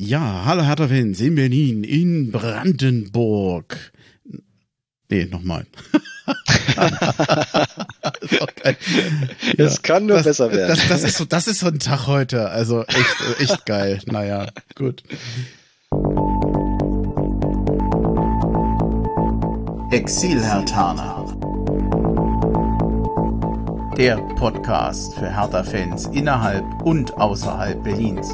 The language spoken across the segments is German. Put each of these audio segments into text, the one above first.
Ja, hallo Hertha-Fans in Berlin, in Brandenburg. Nee, nochmal. Es ja, kann nur das, besser werden. Das, das, ist so, das ist so ein Tag heute. Also echt, echt geil. Naja, gut. Exil-Hertaner. Der Podcast für Hertha-Fans innerhalb und außerhalb Berlins.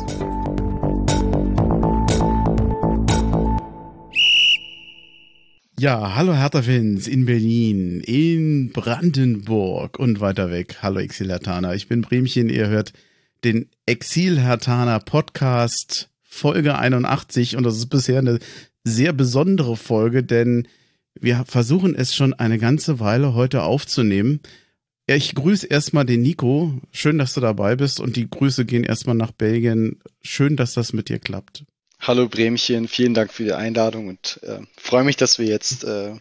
Ja, hallo Hertha-Fans in Berlin, in Brandenburg und weiter weg. Hallo Exil-Hertaner, ich bin Bremchen, ihr hört den Exil-Hertaner Podcast Folge 81 und das ist bisher eine sehr besondere Folge, denn wir versuchen es schon eine ganze Weile heute aufzunehmen. Ich grüße erstmal den Nico. Schön, dass du dabei bist und die Grüße gehen erstmal nach Belgien. Schön, dass das mit dir klappt. Hallo Bremchen, vielen Dank für die Einladung und äh, freue mich, dass wir jetzt äh,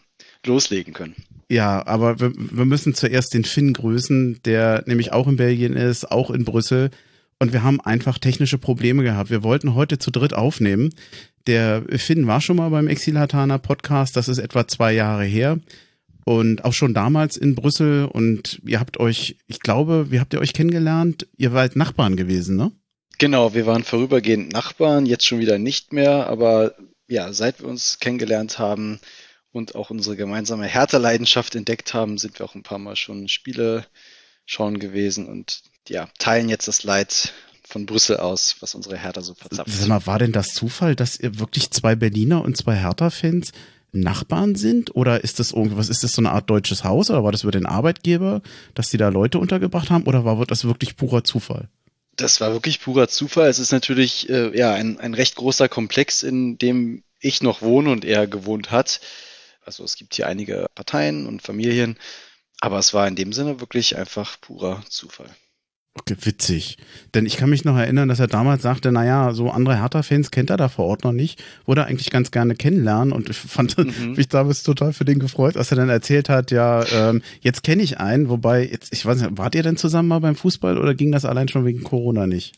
loslegen können. Ja, aber wir, wir müssen zuerst den Finn grüßen, der nämlich auch in Belgien ist, auch in Brüssel. Und wir haben einfach technische Probleme gehabt. Wir wollten heute zu dritt aufnehmen. Der Finn war schon mal beim Exilhatana Podcast, das ist etwa zwei Jahre her und auch schon damals in Brüssel und ihr habt euch, ich glaube, wie habt ihr euch kennengelernt? Ihr wart Nachbarn gewesen, ne? Genau, wir waren vorübergehend Nachbarn, jetzt schon wieder nicht mehr, aber ja, seit wir uns kennengelernt haben und auch unsere gemeinsame Härterleidenschaft entdeckt haben, sind wir auch ein paar Mal schon Spiele schauen gewesen und ja, teilen jetzt das Leid von Brüssel aus, was unsere Hertha so verzapft. Sag mal, war denn das Zufall, dass ihr wirklich zwei Berliner und zwei Hertha-Fans Nachbarn sind? Oder ist das irgendwas, ist das so eine Art deutsches Haus oder war das über den Arbeitgeber, dass die da Leute untergebracht haben oder war das wirklich purer Zufall? Das war wirklich purer Zufall. Es ist natürlich äh, ja ein, ein recht großer Komplex, in dem ich noch wohne und er gewohnt hat. Also es gibt hier einige Parteien und Familien, aber es war in dem Sinne wirklich einfach purer Zufall. Okay, witzig. Denn ich kann mich noch erinnern, dass er damals sagte, naja, so andere Hertha-Fans kennt er da vor Ort noch nicht, würde er eigentlich ganz gerne kennenlernen und ich fand mhm. mich damals total für den gefreut, als er dann erzählt hat, ja, ähm, jetzt kenne ich einen, wobei, jetzt, ich weiß nicht, wart ihr denn zusammen mal beim Fußball oder ging das allein schon wegen Corona nicht?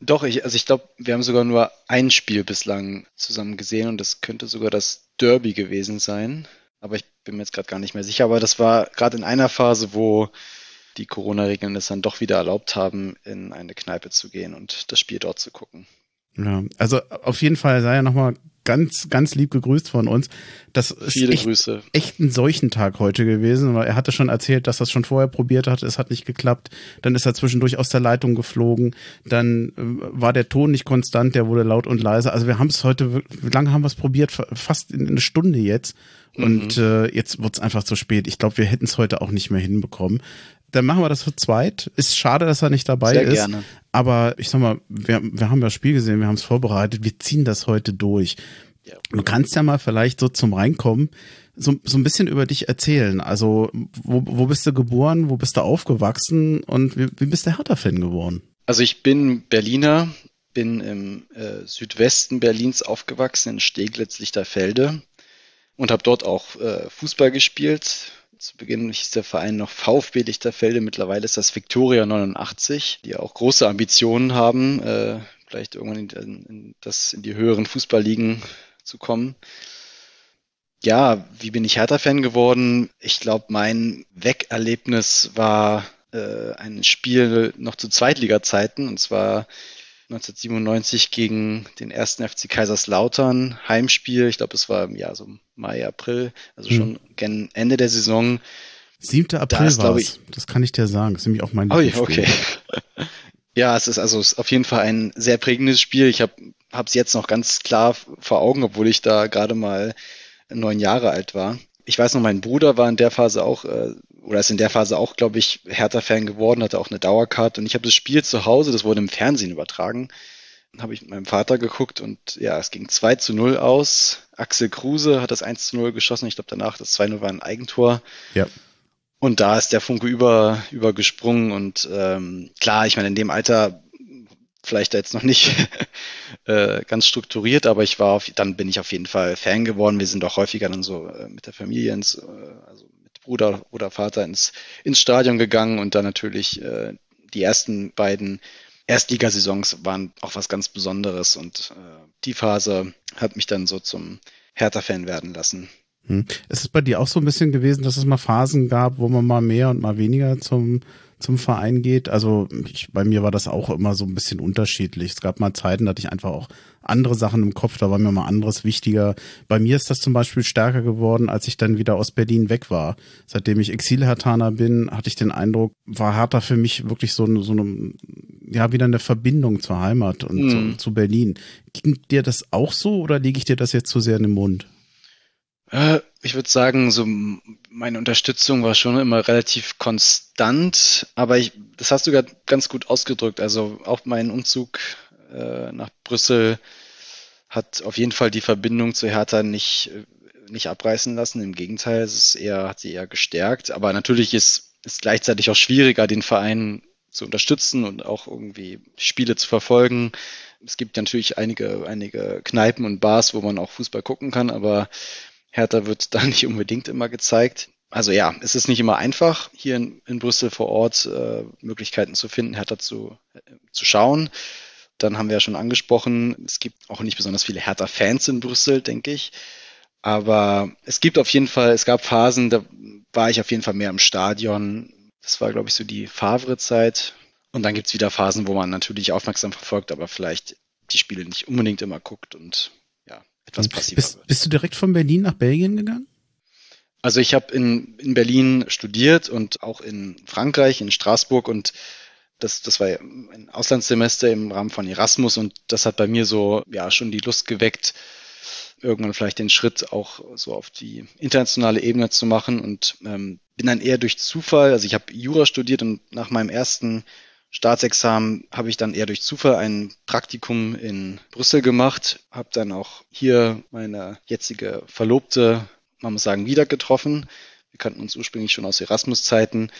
Doch, ich, also ich glaube, wir haben sogar nur ein Spiel bislang zusammen gesehen und das könnte sogar das Derby gewesen sein. Aber ich bin mir jetzt gerade gar nicht mehr sicher. Aber das war gerade in einer Phase, wo die Corona-Regeln es dann doch wieder erlaubt haben, in eine Kneipe zu gehen und das Spiel dort zu gucken. Ja, also auf jeden Fall sei ja nochmal ganz, ganz lieb gegrüßt von uns. Das ist Viele echt, Grüße. echt ein Seuchentag heute gewesen, weil er hatte schon erzählt, dass er es schon vorher probiert hat, es hat nicht geklappt. Dann ist er zwischendurch aus der Leitung geflogen. Dann äh, war der Ton nicht konstant, der wurde laut und leise. Also wir haben es heute, wie lange haben wir es probiert? Fast in eine Stunde jetzt. Und mhm. äh, jetzt wird es einfach zu spät. Ich glaube, wir hätten es heute auch nicht mehr hinbekommen dann machen wir das zu zweit. Ist schade, dass er nicht dabei Sehr ist. Gerne. Aber ich sag mal, wir, wir haben das Spiel gesehen, wir haben es vorbereitet, wir ziehen das heute durch. Ja. Du kannst ja mal vielleicht so zum Reinkommen so, so ein bisschen über dich erzählen. Also, wo, wo bist du geboren, wo bist du aufgewachsen und wie, wie bist du Hertha-Fan geworden? Also ich bin Berliner, bin im äh, Südwesten Berlins aufgewachsen, in Steglitz-Lichterfelde und habe dort auch äh, Fußball gespielt, zu Beginn hieß der Verein noch VfB Lichterfelde, mittlerweile ist das Victoria 89, die auch große Ambitionen haben, äh, vielleicht irgendwann in, in, das, in die höheren Fußballligen zu kommen. Ja, wie bin ich Hertha-Fan geworden? Ich glaube, mein Wegerlebnis war äh, ein Spiel noch zu Zweitliga-Zeiten, und zwar 1997 gegen den ersten FC Kaiserslautern, Heimspiel. Ich glaube, es war im Jahr so Mai, April, also hm. schon gen Ende der Saison. 7. April da war es. Das kann ich dir sagen. Das ist nämlich auch mein Oh, okay. ja, es ist also es ist auf jeden Fall ein sehr prägendes Spiel. Ich habe es jetzt noch ganz klar vor Augen, obwohl ich da gerade mal neun Jahre alt war. Ich weiß noch, mein Bruder war in der Phase auch äh, oder ist in der Phase auch, glaube ich, Hertha-Fan geworden, hatte auch eine Dauerkarte und ich habe das Spiel zu Hause, das wurde im Fernsehen übertragen, habe ich mit meinem Vater geguckt und ja, es ging 2 zu 0 aus. Axel Kruse hat das 1 zu 0 geschossen. Ich glaube, danach das 2-0 war ein Eigentor. Ja. Und da ist der Funke über, übergesprungen und ähm, klar, ich meine, in dem Alter vielleicht jetzt noch nicht äh, ganz strukturiert, aber ich war auf, dann bin ich auf jeden Fall Fan geworden. Wir sind auch häufiger dann so äh, mit der Familie ins, äh, also Bruder oder Vater ins, ins Stadion gegangen und dann natürlich äh, die ersten beiden Erstligasaisons waren auch was ganz Besonderes und äh, die Phase hat mich dann so zum Hertha-Fan werden lassen. Hm. Ist es bei dir auch so ein bisschen gewesen, dass es mal Phasen gab, wo man mal mehr und mal weniger zum zum Verein geht. Also ich, bei mir war das auch immer so ein bisschen unterschiedlich. Es gab mal Zeiten, da hatte ich einfach auch andere Sachen im Kopf, da war mir mal anderes wichtiger. Bei mir ist das zum Beispiel stärker geworden, als ich dann wieder aus Berlin weg war. Seitdem ich Exil-Hertaner bin, hatte ich den Eindruck, war Hertha für mich wirklich so, so eine, ja, wieder eine Verbindung zur Heimat und mhm. zu, zu Berlin. Ging dir das auch so oder lege ich dir das jetzt zu sehr in den Mund? Äh, ich würde sagen, so meine Unterstützung war schon immer relativ konstant, aber ich, das hast du gerade ganz gut ausgedrückt. Also auch mein Umzug äh, nach Brüssel hat auf jeden Fall die Verbindung zu Hertha nicht, nicht abreißen lassen. Im Gegenteil, es ist eher, hat sie eher gestärkt. Aber natürlich ist es gleichzeitig auch schwieriger, den Verein zu unterstützen und auch irgendwie Spiele zu verfolgen. Es gibt natürlich einige, einige Kneipen und Bars, wo man auch Fußball gucken kann, aber Hertha wird da nicht unbedingt immer gezeigt. Also ja, es ist nicht immer einfach, hier in, in Brüssel vor Ort äh, Möglichkeiten zu finden, Hertha zu, äh, zu schauen. Dann haben wir ja schon angesprochen, es gibt auch nicht besonders viele Hertha-Fans in Brüssel, denke ich. Aber es gibt auf jeden Fall, es gab Phasen, da war ich auf jeden Fall mehr im Stadion. Das war, glaube ich, so die Favre-Zeit. Und dann gibt es wieder Phasen, wo man natürlich aufmerksam verfolgt, aber vielleicht die Spiele nicht unbedingt immer guckt und etwas passiver bist, wird. Bist du direkt von Berlin nach Belgien gegangen? Also ich habe in, in Berlin studiert und auch in Frankreich, in Straßburg und das, das war ein Auslandssemester im Rahmen von Erasmus und das hat bei mir so ja schon die Lust geweckt, irgendwann vielleicht den Schritt auch so auf die internationale Ebene zu machen und ähm, bin dann eher durch Zufall, also ich habe Jura studiert und nach meinem ersten Staatsexamen habe ich dann eher durch Zufall ein Praktikum in Brüssel gemacht, habe dann auch hier meine jetzige Verlobte, man muss sagen, wieder getroffen. Wir kannten uns ursprünglich schon aus Erasmus-Zeiten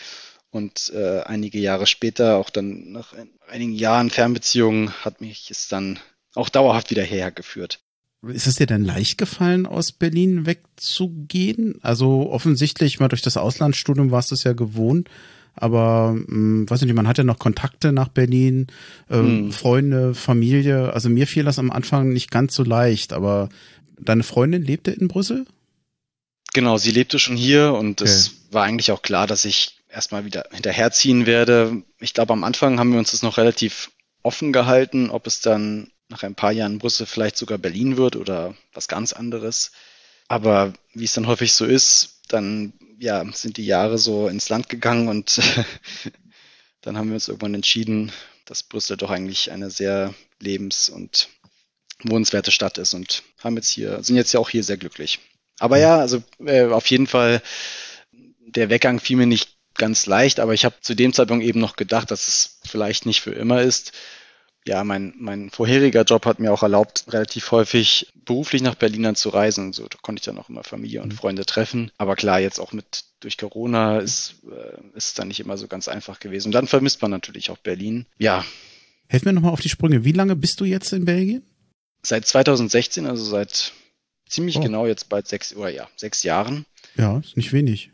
und äh, einige Jahre später, auch dann nach einigen Jahren Fernbeziehungen, hat mich es dann auch dauerhaft wieder hergeführt. Ist es dir denn leicht gefallen, aus Berlin wegzugehen? Also offensichtlich mal durch das Auslandsstudium warst du es ja gewohnt, aber mh, hm, weiß nicht, man hat ja noch Kontakte nach Berlin, äh, hm. Freunde, Familie. Also mir fiel das am Anfang nicht ganz so leicht, aber deine Freundin lebte in Brüssel? Genau, sie lebte schon hier und okay. es war eigentlich auch klar, dass ich erstmal wieder hinterherziehen werde. Ich glaube, am Anfang haben wir uns das noch relativ offen gehalten, ob es dann nach ein paar Jahren Brüssel vielleicht sogar Berlin wird oder was ganz anderes. Aber wie es dann häufig so ist, dann ja, sind die Jahre so ins Land gegangen und dann haben wir uns irgendwann entschieden, dass Brüssel doch eigentlich eine sehr lebens- und wohnenswerte Stadt ist und haben jetzt hier, sind jetzt ja auch hier sehr glücklich. Aber ja, also äh, auf jeden Fall, der Weggang fiel mir nicht ganz leicht, aber ich habe zu dem Zeitpunkt eben noch gedacht, dass es vielleicht nicht für immer ist ja, mein, mein vorheriger Job hat mir auch erlaubt, relativ häufig beruflich nach Berlin dann zu reisen. So, da konnte ich dann auch immer Familie und mhm. Freunde treffen. Aber klar, jetzt auch mit durch Corona ist, äh, ist es dann nicht immer so ganz einfach gewesen. Und dann vermisst man natürlich auch Berlin. Ja. Helf mir nochmal auf die Sprünge. Wie lange bist du jetzt in Belgien? Seit 2016, also seit ziemlich oh. genau jetzt bald sechs, oder ja, sechs Jahren. Ja, ist nicht wenig.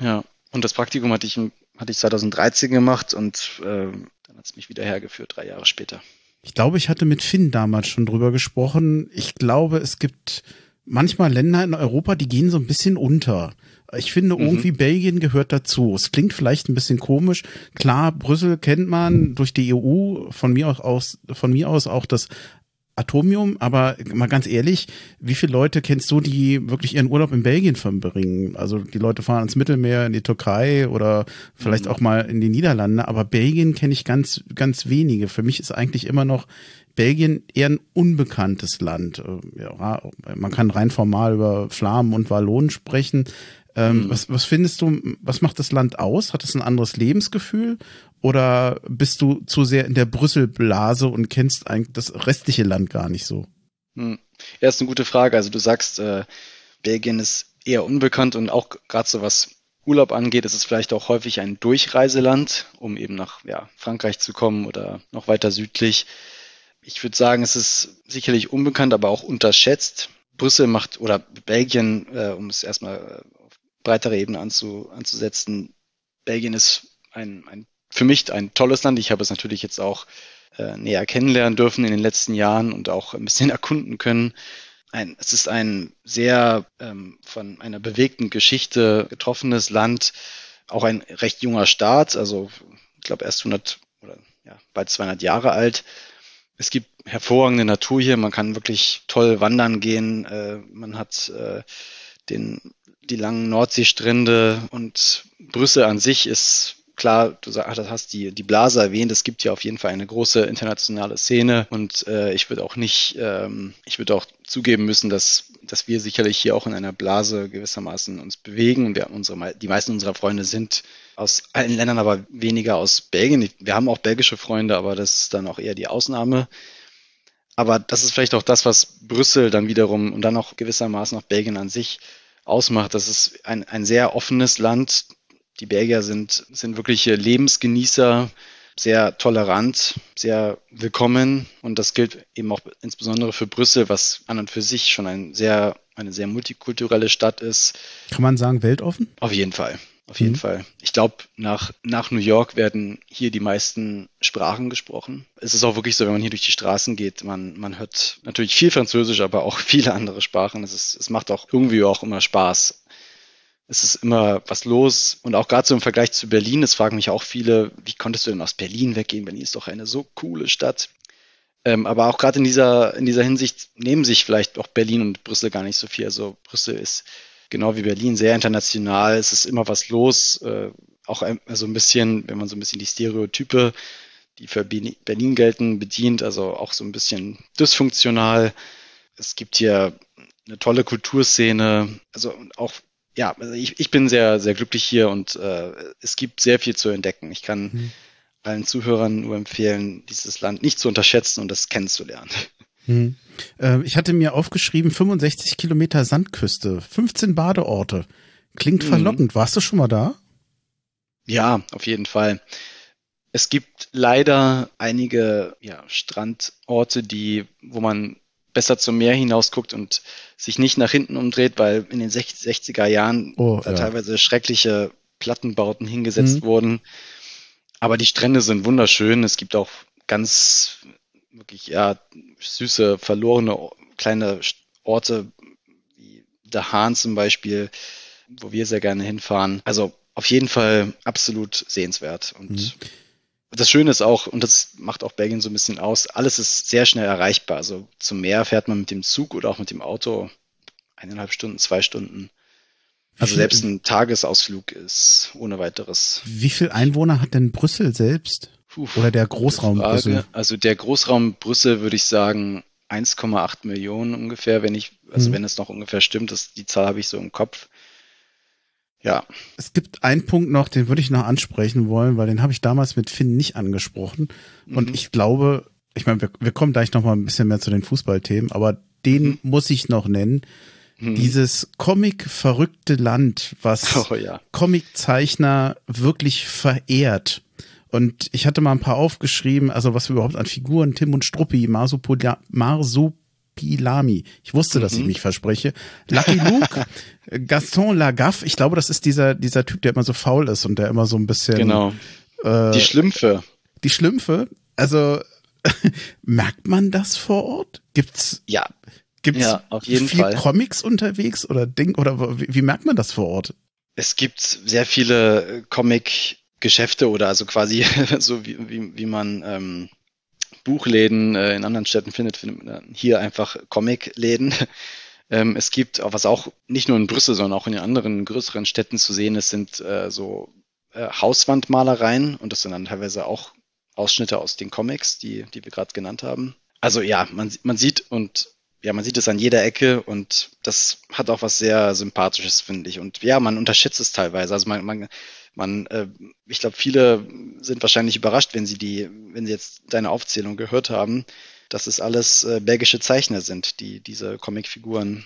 Ja. Und das Praktikum hatte ich, hatte ich 2013 gemacht und äh, dann hat es mich wieder hergeführt, drei Jahre später. Ich glaube, ich hatte mit Finn damals schon drüber gesprochen. Ich glaube, es gibt manchmal Länder in Europa, die gehen so ein bisschen unter. Ich finde, mhm. irgendwie Belgien gehört dazu. Es klingt vielleicht ein bisschen komisch. Klar, Brüssel kennt man durch die EU, von mir aus, von mir aus auch das Atomium, aber mal ganz ehrlich, wie viele Leute kennst du, die wirklich ihren Urlaub in Belgien verbringen? Also die Leute fahren ins Mittelmeer, in die Türkei oder vielleicht mhm. auch mal in die Niederlande, aber Belgien kenne ich ganz, ganz wenige. Für mich ist eigentlich immer noch Belgien eher ein unbekanntes Land. Äh, ja, man kann rein formal über Flamen und Wallonen sprechen. Ähm, mhm. was, was findest du, was macht das Land aus? Hat es ein anderes Lebensgefühl? Oder bist du zu sehr in der Brüsselblase und kennst eigentlich das restliche Land gar nicht so? Hm. Ja, ist eine gute Frage. Also du sagst, äh, Belgien ist eher unbekannt und auch gerade so was Urlaub angeht, ist es vielleicht auch häufig ein Durchreiseland, um eben nach ja, Frankreich zu kommen oder noch weiter südlich. Ich würde sagen, es ist sicherlich unbekannt, aber auch unterschätzt. Brüssel macht oder Belgien, äh, um es erstmal äh, breitere Ebene anzu, anzusetzen, Belgien ist ein, ein für mich ein tolles Land. Ich habe es natürlich jetzt auch äh, näher kennenlernen dürfen in den letzten Jahren und auch ein bisschen erkunden können. Ein, es ist ein sehr ähm, von einer bewegten Geschichte getroffenes Land, auch ein recht junger Staat, also ich glaube erst 100 oder ja, bald 200 Jahre alt. Es gibt hervorragende Natur hier, man kann wirklich toll wandern gehen, äh, man hat äh, den, die langen Nordseestrände und Brüssel an sich ist klar, du hast die, die Blase erwähnt, es gibt ja auf jeden Fall eine große internationale Szene und äh, ich würde auch nicht, ähm, ich würde auch zugeben müssen, dass, dass wir sicherlich hier auch in einer Blase gewissermaßen uns bewegen und wir, unsere, die meisten unserer Freunde sind aus allen Ländern, aber weniger aus Belgien. Wir haben auch belgische Freunde, aber das ist dann auch eher die Ausnahme. Aber das ist vielleicht auch das, was Brüssel dann wiederum und dann auch gewissermaßen auch Belgien an sich ausmacht. Das ist ein, ein sehr offenes Land, die Belgier sind, sind wirkliche Lebensgenießer, sehr tolerant, sehr willkommen und das gilt eben auch insbesondere für Brüssel, was an und für sich schon ein sehr, eine sehr multikulturelle Stadt ist. Kann man sagen, weltoffen? Auf jeden Fall. Auf jeden mhm. Fall. Ich glaube, nach, nach New York werden hier die meisten Sprachen gesprochen. Es ist auch wirklich so, wenn man hier durch die Straßen geht, man, man hört natürlich viel Französisch, aber auch viele andere Sprachen. Es, ist, es macht auch irgendwie auch immer Spaß, es ist immer was los. Und auch gerade so im Vergleich zu Berlin, es fragen mich auch viele, wie konntest du denn aus Berlin weggehen? Berlin ist doch eine so coole Stadt. Ähm, aber auch gerade in dieser, in dieser Hinsicht nehmen sich vielleicht auch Berlin und Brüssel gar nicht so viel. Also Brüssel ist genau wie Berlin sehr international. Es ist immer was los. Äh, auch ein, also ein bisschen, wenn man so ein bisschen die Stereotype, die für Berlin gelten, bedient, also auch so ein bisschen dysfunktional. Es gibt hier eine tolle Kulturszene, also auch ja, also ich, ich bin sehr, sehr glücklich hier und äh, es gibt sehr viel zu entdecken. Ich kann mhm. allen Zuhörern nur empfehlen, dieses Land nicht zu unterschätzen und das kennenzulernen. Mhm. Äh, ich hatte mir aufgeschrieben, 65 Kilometer Sandküste, 15 Badeorte. Klingt mhm. verlockend. Warst du schon mal da? Ja, auf jeden Fall. Es gibt leider einige ja, Strandorte, die, wo man besser zum Meer hinaus guckt und sich nicht nach hinten umdreht, weil in den 60er Jahren oh, ja. teilweise schreckliche Plattenbauten hingesetzt mhm. wurden. Aber die Strände sind wunderschön. Es gibt auch ganz wirklich ja süße, verlorene kleine Orte wie der Hahn zum Beispiel, wo wir sehr gerne hinfahren. Also auf jeden Fall absolut sehenswert und mhm das Schöne ist auch, und das macht auch Belgien so ein bisschen aus, alles ist sehr schnell erreichbar. Also zum Meer fährt man mit dem Zug oder auch mit dem Auto eineinhalb Stunden, zwei Stunden. Also selbst ein Tagesausflug ist ohne weiteres. Wie viel Einwohner hat denn Brüssel selbst? Puh, oder der Großraum Brüssel? Also der Großraum Brüssel würde ich sagen 1,8 Millionen ungefähr, wenn ich, also mhm. wenn es noch ungefähr stimmt, das, die Zahl habe ich so im Kopf. Ja. Es gibt einen Punkt noch, den würde ich noch ansprechen wollen, weil den habe ich damals mit Finn nicht angesprochen. Mhm. Und ich glaube, ich meine, wir, wir kommen gleich noch mal ein bisschen mehr zu den Fußballthemen, aber den mhm. muss ich noch nennen. Mhm. Dieses Comic-verrückte Land, was oh, ja. Comiczeichner wirklich verehrt. Und ich hatte mal ein paar aufgeschrieben, also was wir überhaupt an Figuren, Tim und Struppi, Marsupolia, Marsup Pilami. Ich wusste, dass ich mhm. mich verspreche. Lucky Luke, Gaston Lagaffe. Ich glaube, das ist dieser, dieser Typ, der immer so faul ist und der immer so ein bisschen. Genau. Äh, die Schlümpfe. Die Schlümpfe. Also, merkt man das vor Ort? Gibt's? Ja. Gibt's ja, auf jeden viel Fall. Comics unterwegs oder Ding, oder wie, wie merkt man das vor Ort? Es gibt sehr viele Comic-Geschäfte oder also quasi so wie, wie, wie man, ähm, Buchläden äh, in anderen Städten findet, findet man hier einfach Comicläden. Ähm, es gibt, was auch nicht nur in Brüssel, sondern auch in den anderen größeren Städten zu sehen ist, sind äh, so äh, Hauswandmalereien und das sind dann teilweise auch Ausschnitte aus den Comics, die, die wir gerade genannt haben. Also ja, man, man sieht und ja, man sieht es an jeder Ecke und das hat auch was sehr Sympathisches, finde ich. Und ja, man unterschätzt es teilweise. Also man, man man, äh, ich glaube, viele sind wahrscheinlich überrascht, wenn sie die, wenn sie jetzt deine Aufzählung gehört haben, dass es alles äh, belgische Zeichner sind, die diese Comicfiguren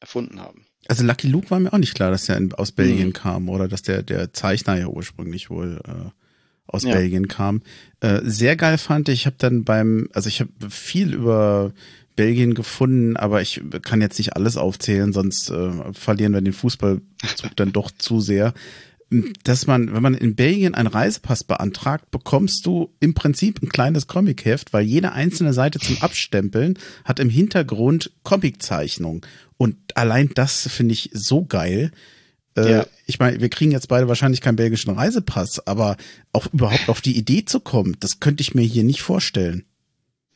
erfunden haben. Also Lucky Luke war mir auch nicht klar, dass er in, aus Belgien mhm. kam oder dass der, der Zeichner ja ursprünglich wohl äh, aus ja. Belgien kam. Äh, sehr geil fand ich, ich habe dann beim, also ich habe viel über Belgien gefunden, aber ich kann jetzt nicht alles aufzählen, sonst äh, verlieren wir den Fußballzug dann doch zu sehr. dass man, wenn man in Belgien einen Reisepass beantragt, bekommst du im Prinzip ein kleines Comicheft, weil jede einzelne Seite zum Abstempeln hat im Hintergrund Comiczeichnung. Und allein das finde ich so geil. Äh, ja. Ich meine, wir kriegen jetzt beide wahrscheinlich keinen belgischen Reisepass, aber auch überhaupt auf die Idee zu kommen, das könnte ich mir hier nicht vorstellen.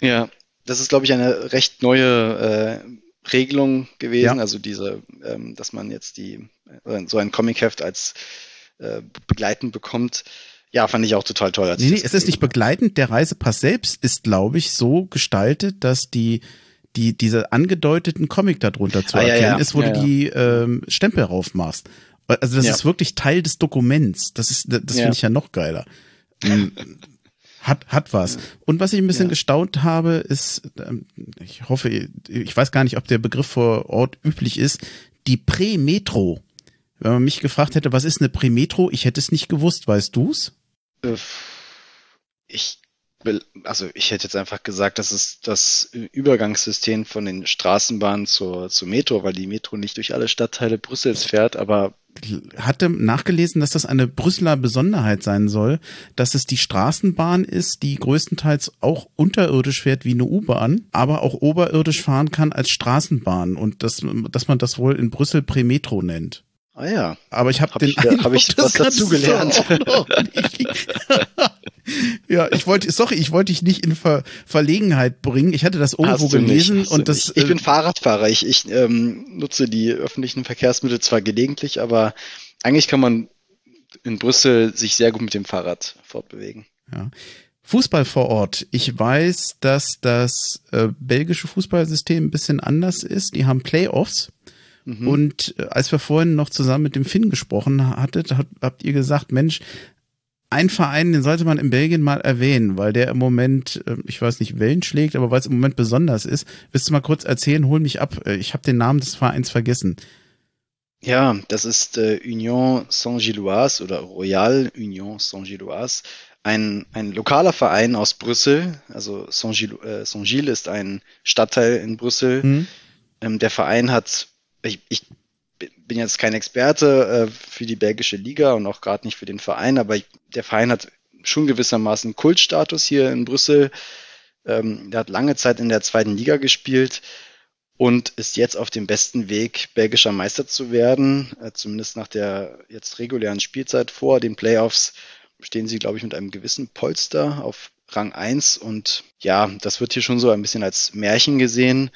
Ja, das ist, glaube ich, eine recht neue äh, Regelung gewesen. Ja. Also diese, ähm, dass man jetzt die äh, so ein Comicheft als äh, begleitend bekommt. Ja, fand ich auch total toll. nee, nee, es ist nicht begleitend. Der Reisepass selbst ist, glaube ich, so gestaltet, dass die die diese angedeuteten Comic darunter zu ah, erkennen ja, ja. ist, wo ja, du die ähm, Stempel raufmachst. Also das ist wirklich Teil des Dokuments. Das ist, das finde ich ja noch geiler. Hat, hat was. Und was ich ein bisschen gestaunt habe, ist, ähm, ich hoffe, ich weiß gar nicht, ob der Begriff vor Ort üblich ist, die Prä-Metro. Wenn man mich gefragt hätte, was ist eine Prämetro, ich hätte es nicht gewusst. Weißt du's? Äh, ich also ich hätte jetzt einfach gesagt, das ist das Übergangssystem von den Straßenbahnen zur, zur Metro, weil die Metro nicht durch alle Stadtteile Brüssels fährt, aber hatte nachgelesen, dass das eine Brüsseler Besonderheit sein soll, dass es die Straßenbahn ist, die größtenteils auch unterirdisch fährt wie eine U-Bahn, aber auch oberirdisch fahren kann als Straßenbahn und dass, dass man das wohl in Brüssel Prämetro nennt. Ah ja. Aber ich habe hab den ich, Eindruck, hab ich was dazu gelernt. ja, ich wollte, sorry, ich wollte dich nicht in Ver Verlegenheit bringen. Ich hatte das irgendwo gelesen nicht, und das. Ich, ich bin äh, Fahrradfahrer. Ich, ich ähm, nutze die öffentlichen Verkehrsmittel zwar gelegentlich, aber eigentlich kann man in Brüssel sich sehr gut mit dem Fahrrad fortbewegen. Ja. Fußball vor Ort. Ich weiß, dass das äh, belgische Fußballsystem ein bisschen anders ist. Die haben Playoffs. Mhm. Und äh, als wir vorhin noch zusammen mit dem Finn gesprochen hattet, hat, habt ihr gesagt, Mensch, ein Verein, den sollte man in Belgien mal erwähnen, weil der im Moment, äh, ich weiß nicht, Wellen schlägt, aber weil es im Moment besonders ist. Willst du mal kurz erzählen, hol mich ab. Äh, ich habe den Namen des Vereins vergessen. Ja, das ist äh, Union Saint-Gilloise oder Royal Union Saint-Gilloise. Ein, ein lokaler Verein aus Brüssel. Also Saint-Gilles äh, Saint ist ein Stadtteil in Brüssel. Mhm. Ähm, der Verein hat ich, ich bin jetzt kein Experte äh, für die belgische Liga und auch gerade nicht für den Verein, aber der Verein hat schon gewissermaßen Kultstatus hier in Brüssel. Ähm, der hat lange Zeit in der zweiten Liga gespielt und ist jetzt auf dem besten Weg, belgischer Meister zu werden. Äh, zumindest nach der jetzt regulären Spielzeit vor den Playoffs stehen sie, glaube ich, mit einem gewissen Polster auf Rang 1 und ja, das wird hier schon so ein bisschen als Märchen gesehen.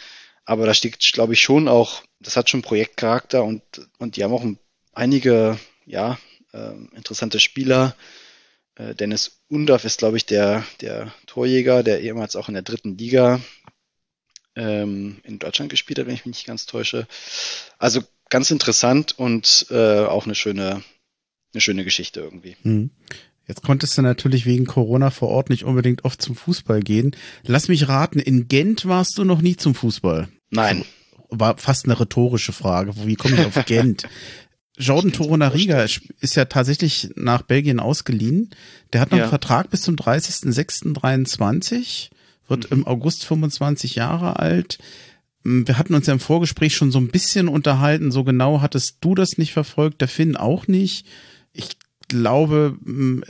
Aber da steht, glaube ich, schon auch, das hat schon Projektcharakter und, und die haben auch einige, ja, äh, interessante Spieler. Äh, Dennis Undorf ist, glaube ich, der, der Torjäger, der ehemals auch in der dritten Liga ähm, in Deutschland gespielt hat, wenn ich mich nicht ganz täusche. Also ganz interessant und äh, auch eine schöne, eine schöne Geschichte irgendwie. Mhm. Jetzt konntest du natürlich wegen Corona vor Ort nicht unbedingt oft zum Fußball gehen. Lass mich raten, in Gent warst du noch nie zum Fußball. Nein. War fast eine rhetorische Frage. Wie komme ich auf Gent? Jordan Torunariga ist ja tatsächlich nach Belgien ausgeliehen. Der hat noch ja. einen Vertrag bis zum 30.06.23, wird mhm. im August 25 Jahre alt. Wir hatten uns ja im Vorgespräch schon so ein bisschen unterhalten. So genau hattest du das nicht verfolgt, der Finn auch nicht. Ich glaube, mm,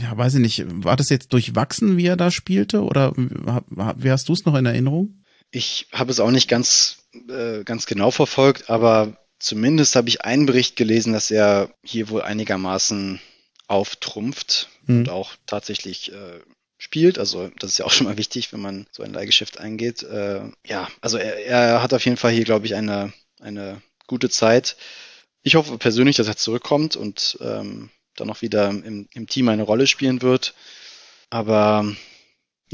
ja, weiß ich nicht, war das jetzt durchwachsen, wie er da spielte oder wie hast du es noch in Erinnerung? Ich habe es auch nicht ganz, äh, ganz genau verfolgt, aber zumindest habe ich einen Bericht gelesen, dass er hier wohl einigermaßen auftrumpft mhm. und auch tatsächlich äh, spielt. Also das ist ja auch schon mal wichtig, wenn man so ein Leihgeschäft eingeht. Äh, ja, also er, er hat auf jeden Fall hier, glaube ich, eine, eine gute Zeit. Ich hoffe persönlich, dass er zurückkommt und ähm, dann auch wieder im, im Team eine Rolle spielen wird. Aber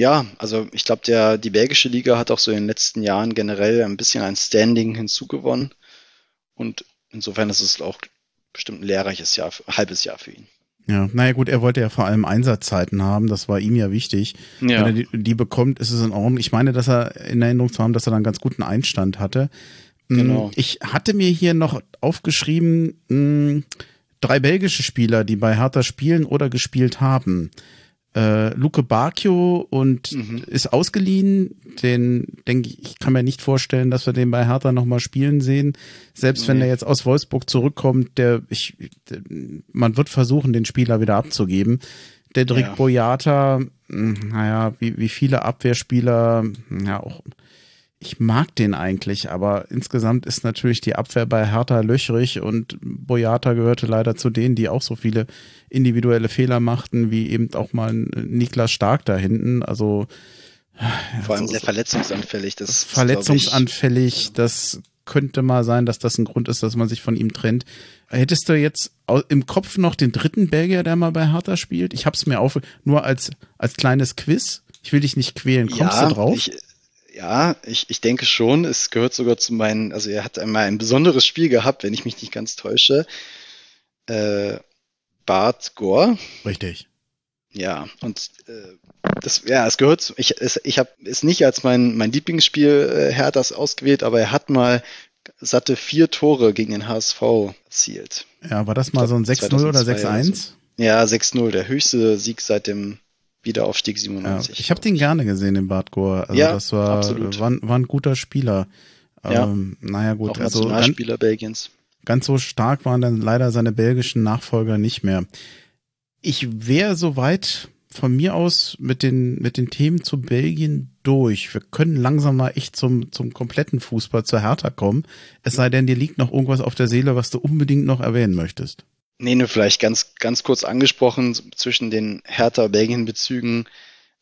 ja, also ich glaube, der die belgische Liga hat auch so in den letzten Jahren generell ein bisschen ein Standing hinzugewonnen. Und insofern ist es auch bestimmt ein lehrreiches Jahr, ein halbes Jahr für ihn. Ja, naja gut, er wollte ja vor allem Einsatzzeiten haben, das war ihm ja wichtig. Ja. Wenn er die, die bekommt, ist es in Ordnung. Ich meine, dass er in Erinnerung zu haben, dass er dann einen ganz guten Einstand hatte. Hm, genau. Ich hatte mir hier noch aufgeschrieben, hm, drei belgische Spieler, die bei Hertha spielen oder gespielt haben. Äh, Luke Bacchio und mhm. ist ausgeliehen. Den denke ich, ich kann mir nicht vorstellen, dass wir den bei Hertha nochmal spielen sehen. Selbst nee. wenn er jetzt aus Wolfsburg zurückkommt, der ich, der, man wird versuchen, den Spieler wieder abzugeben. Der Drick ja. Boyata, hm, naja, wie, wie viele Abwehrspieler, ja auch ich mag den eigentlich, aber insgesamt ist natürlich die Abwehr bei Hertha löchrig und Boyata gehörte leider zu denen, die auch so viele individuelle Fehler machten, wie eben auch mal Niklas Stark da hinten. Also vor allem sehr verletzungsanfällig. Das verletzungsanfällig, das könnte mal sein, dass das ein Grund ist, dass man sich von ihm trennt. Hättest du jetzt im Kopf noch den dritten Belgier, der mal bei Hertha spielt? Ich hab's mir auf, nur als, als kleines Quiz. Ich will dich nicht quälen. Kommst ja, du drauf? Ich, ja, ich, ich denke schon. Es gehört sogar zu meinen, also er hat einmal ein besonderes Spiel gehabt, wenn ich mich nicht ganz täusche. Äh, Bart Gore. Richtig. Ja, und äh, das, ja, es gehört, zu, ich, es, ich habe es nicht als mein, mein Lieblingsspiel äh, Herthas ausgewählt, aber er hat mal satte vier Tore gegen den HSV erzielt. Ja, war das mal so ein 6-0 oder 6-1? So. Ja, 6-0, der höchste Sieg seit dem Wiederaufstieg 97. Ja, ich habe den gerne gesehen, den Bart Gore. Also ja, das war, war, war, ein guter Spieler. Ja. Ähm, naja, gut. Auch also Nationalspieler ganz, Belgiens. Ganz so stark waren dann leider seine belgischen Nachfolger nicht mehr. Ich wäre soweit von mir aus mit den, mit den Themen zu Belgien durch. Wir können langsam mal echt zum, zum kompletten Fußball zur Hertha kommen. Es sei denn, dir liegt noch irgendwas auf der Seele, was du unbedingt noch erwähnen möchtest. Nee, nur vielleicht ganz, ganz kurz angesprochen, zwischen den Hertha-Belgien-Bezügen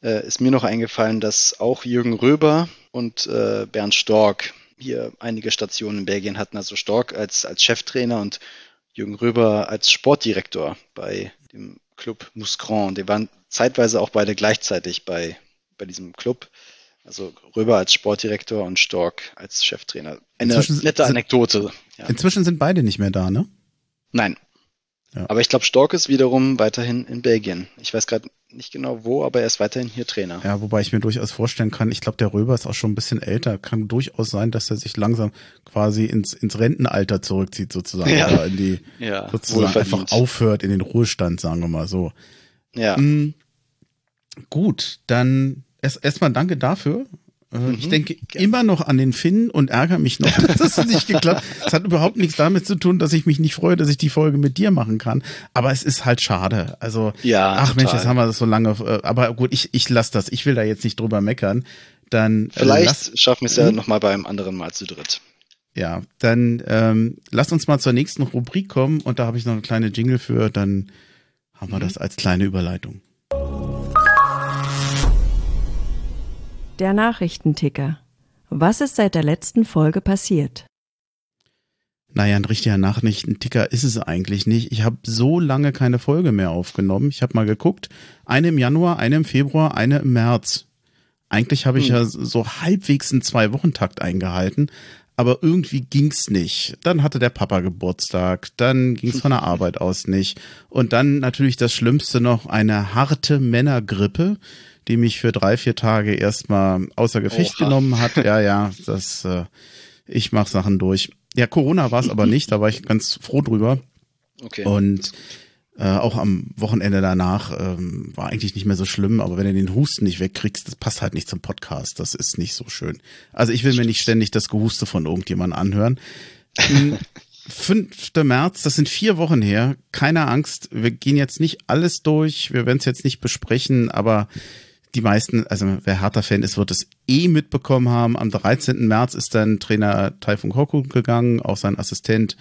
äh, ist mir noch eingefallen, dass auch Jürgen Röber und äh, Bernd Stork hier einige Stationen in Belgien hatten. Also Stork als, als Cheftrainer und Jürgen Röber als Sportdirektor bei dem Club Mouscron. Die waren zeitweise auch beide gleichzeitig bei, bei diesem Club. Also Röber als Sportdirektor und Stork als Cheftrainer. Eine inzwischen nette Anekdote. Ja. Inzwischen sind beide nicht mehr da, ne? Nein, ja. Aber ich glaube, Stork ist wiederum weiterhin in Belgien. Ich weiß gerade nicht genau wo, aber er ist weiterhin hier Trainer. Ja, wobei ich mir durchaus vorstellen kann, ich glaube, der Röber ist auch schon ein bisschen älter. Kann durchaus sein, dass er sich langsam quasi ins, ins Rentenalter zurückzieht, sozusagen. Ja. Oder in die, ja, sozusagen einfach aufhört in den Ruhestand, sagen wir mal so. Ja. Mhm. Gut, dann erst erstmal danke dafür. Äh, mhm, ich denke gerne. immer noch an den Finn und ärgere mich noch, dass es nicht geklappt hat. Es hat überhaupt nichts damit zu tun, dass ich mich nicht freue, dass ich die Folge mit dir machen kann. Aber es ist halt schade. Also, ja, ach total. Mensch, jetzt haben wir das so lange. Äh, aber gut, ich, ich lasse das. Ich will da jetzt nicht drüber meckern. Dann äh, vielleicht lass, schaffen wir es ja hm? nochmal beim anderen Mal zu dritt. Ja, dann ähm, lass uns mal zur nächsten Rubrik kommen und da habe ich noch eine kleine Jingle für. Dann haben wir mhm. das als kleine Überleitung. Der Nachrichtenticker. Was ist seit der letzten Folge passiert? Naja, ein richtiger Nachrichtenticker ist es eigentlich nicht. Ich habe so lange keine Folge mehr aufgenommen. Ich habe mal geguckt. Eine im Januar, eine im Februar, eine im März. Eigentlich habe ich hm. ja so halbwegs einen Zwei-Wochen-Takt eingehalten, aber irgendwie ging's nicht. Dann hatte der Papa Geburtstag, dann ging's von der Arbeit aus nicht. Und dann natürlich das Schlimmste noch, eine harte Männergrippe, die mich für drei, vier Tage erstmal außer Gefecht Oha. genommen hat. Ja, ja, das, äh, ich mach Sachen durch. Ja, Corona war es aber nicht, da war ich ganz froh drüber. Okay. Und äh, auch am Wochenende danach ähm, war eigentlich nicht mehr so schlimm, aber wenn du den Husten nicht wegkriegst, das passt halt nicht zum Podcast. Das ist nicht so schön. Also ich will mir nicht ständig das Gehuste von irgendjemandem anhören. 5. März, das sind vier Wochen her. Keine Angst, wir gehen jetzt nicht alles durch, wir werden es jetzt nicht besprechen, aber die meisten, also wer Hertha-Fan ist, wird es eh mitbekommen haben. Am 13. März ist dann Trainer Taifun Koku gegangen, auch sein Assistent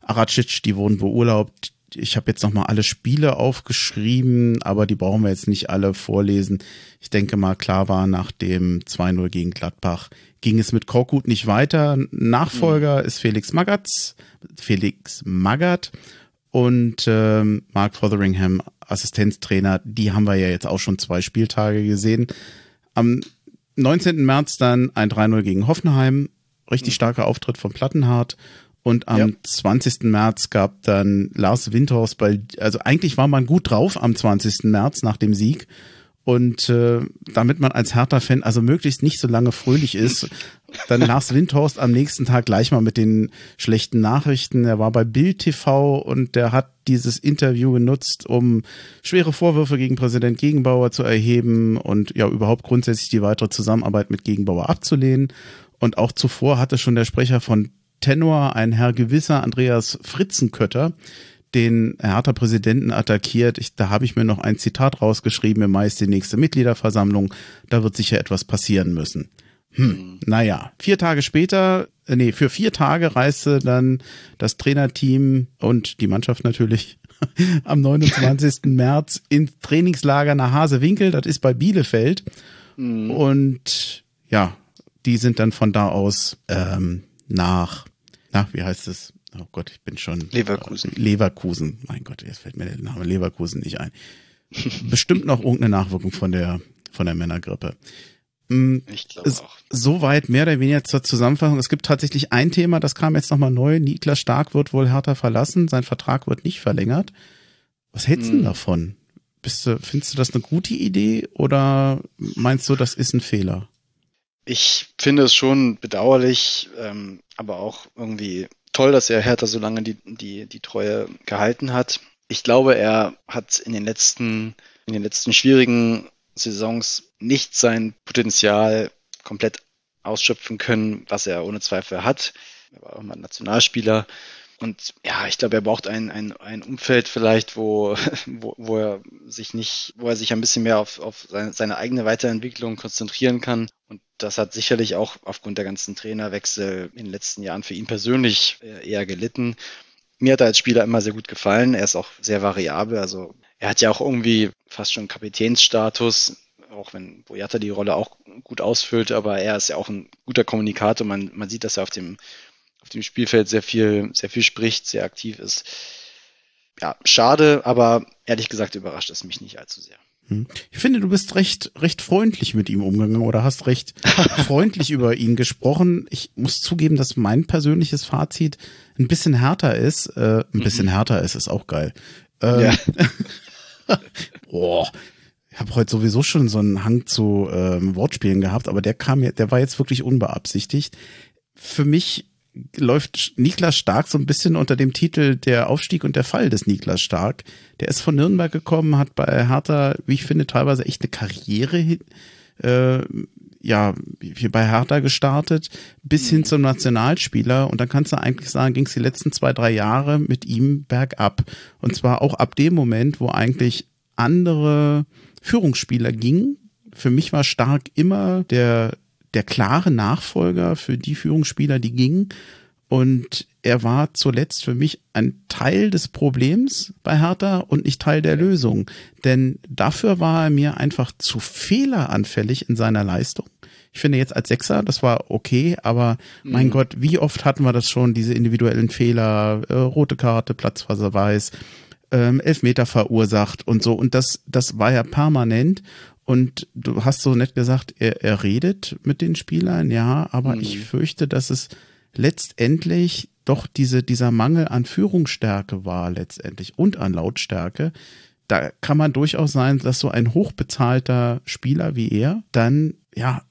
Aracic, die wurden beurlaubt. Ich habe jetzt nochmal alle Spiele aufgeschrieben, aber die brauchen wir jetzt nicht alle vorlesen. Ich denke mal, klar war, nach dem 2-0 gegen Gladbach ging es mit Korkut nicht weiter. Nachfolger mhm. ist Felix Magath, Felix Magath und ähm, Mark Fotheringham Assistenztrainer, die haben wir ja jetzt auch schon zwei Spieltage gesehen. Am 19. März dann ein 3-0 gegen Hoffenheim, richtig mhm. starker Auftritt von Plattenhardt. Und am ja. 20. März gab dann Lars Windhorst bei, also eigentlich war man gut drauf am 20. März nach dem Sieg. Und äh, damit man als Hertha-Fan also möglichst nicht so lange fröhlich ist, dann Lars Windhorst am nächsten Tag gleich mal mit den schlechten Nachrichten. Er war bei Bild TV und der hat dieses Interview genutzt, um schwere Vorwürfe gegen Präsident Gegenbauer zu erheben und ja überhaupt grundsätzlich die weitere Zusammenarbeit mit Gegenbauer abzulehnen. Und auch zuvor hatte schon der Sprecher von Tenor, ein Herr gewisser Andreas Fritzenkötter, den Hertha-Präsidenten attackiert. Ich, da habe ich mir noch ein Zitat rausgeschrieben, im Mai ist die nächste Mitgliederversammlung, da wird sicher etwas passieren müssen. Hm, mhm. naja, vier Tage später, äh, nee, für vier Tage reiste dann das Trainerteam und die Mannschaft natürlich am 29. März ins Trainingslager nach Hasewinkel, das ist bei Bielefeld. Mhm. Und ja, die sind dann von da aus ähm, nach, na, wie heißt es? Oh Gott, ich bin schon. Leverkusen. Äh, Leverkusen. Mein Gott, jetzt fällt mir der Name Leverkusen nicht ein. Bestimmt noch irgendeine Nachwirkung von der, von der Männergrippe. Hm, ich glaube auch. Soweit mehr oder weniger zur Zusammenfassung. Es gibt tatsächlich ein Thema, das kam jetzt nochmal neu. Niklas Stark wird wohl härter verlassen. Sein Vertrag wird nicht verlängert. Was hältst du hm. davon? Bist du, findest du das eine gute Idee oder meinst du, das ist ein Fehler? Ich finde es schon bedauerlich, ähm, aber auch irgendwie toll, dass er Hertha so lange die, die, die Treue gehalten hat. Ich glaube, er hat in den letzten, in den letzten schwierigen Saisons nicht sein Potenzial komplett ausschöpfen können, was er ohne Zweifel hat. Er war auch mal Nationalspieler. Und ja, ich glaube, er braucht ein, ein, ein Umfeld vielleicht, wo, wo, wo er sich nicht, wo er sich ein bisschen mehr auf, auf seine, seine eigene Weiterentwicklung konzentrieren kann. Das hat sicherlich auch aufgrund der ganzen Trainerwechsel in den letzten Jahren für ihn persönlich äh, eher gelitten. Mir hat er als Spieler immer sehr gut gefallen. Er ist auch sehr variabel. Also er hat ja auch irgendwie fast schon Kapitänsstatus, auch wenn Boyata die Rolle auch gut ausfüllt, aber er ist ja auch ein guter Kommunikator. Man, man sieht, dass er auf dem auf dem Spielfeld sehr viel, sehr viel spricht, sehr aktiv ist. Ja, schade, aber ehrlich gesagt überrascht es mich nicht allzu sehr. Hm. Ich finde, du bist recht, recht freundlich mit ihm umgegangen oder hast recht freundlich über ihn gesprochen. Ich muss zugeben, dass mein persönliches Fazit ein bisschen härter ist. Äh, ein mhm. bisschen härter ist, ist auch geil. Ähm, ja. boah, ich habe heute sowieso schon so einen Hang zu ähm, Wortspielen gehabt, aber der kam, der war jetzt wirklich unbeabsichtigt. Für mich läuft Niklas Stark so ein bisschen unter dem Titel Der Aufstieg und der Fall des Niklas Stark. Der ist von Nürnberg gekommen, hat bei Hertha, wie ich finde, teilweise echt eine Karriere äh, ja, hier bei Hertha gestartet, bis hin zum Nationalspieler. Und dann kannst du eigentlich sagen, ging es die letzten zwei, drei Jahre mit ihm bergab. Und zwar auch ab dem Moment, wo eigentlich andere Führungsspieler gingen. Für mich war Stark immer der der klare Nachfolger für die Führungsspieler, die gingen. Und er war zuletzt für mich ein Teil des Problems bei Hertha und nicht Teil der Lösung. Denn dafür war er mir einfach zu fehleranfällig in seiner Leistung. Ich finde jetzt als Sechser, das war okay, aber mein mhm. Gott, wie oft hatten wir das schon, diese individuellen Fehler, äh, rote Karte, Platzverweis, ähm, Elfmeter verursacht und so. Und das, das war ja permanent. Und du hast so nett gesagt, er, er redet mit den Spielern, ja, aber mhm. ich fürchte, dass es letztendlich doch diese, dieser Mangel an Führungsstärke war letztendlich und an Lautstärke. Da kann man durchaus sein, dass so ein hochbezahlter Spieler wie er dann, ja,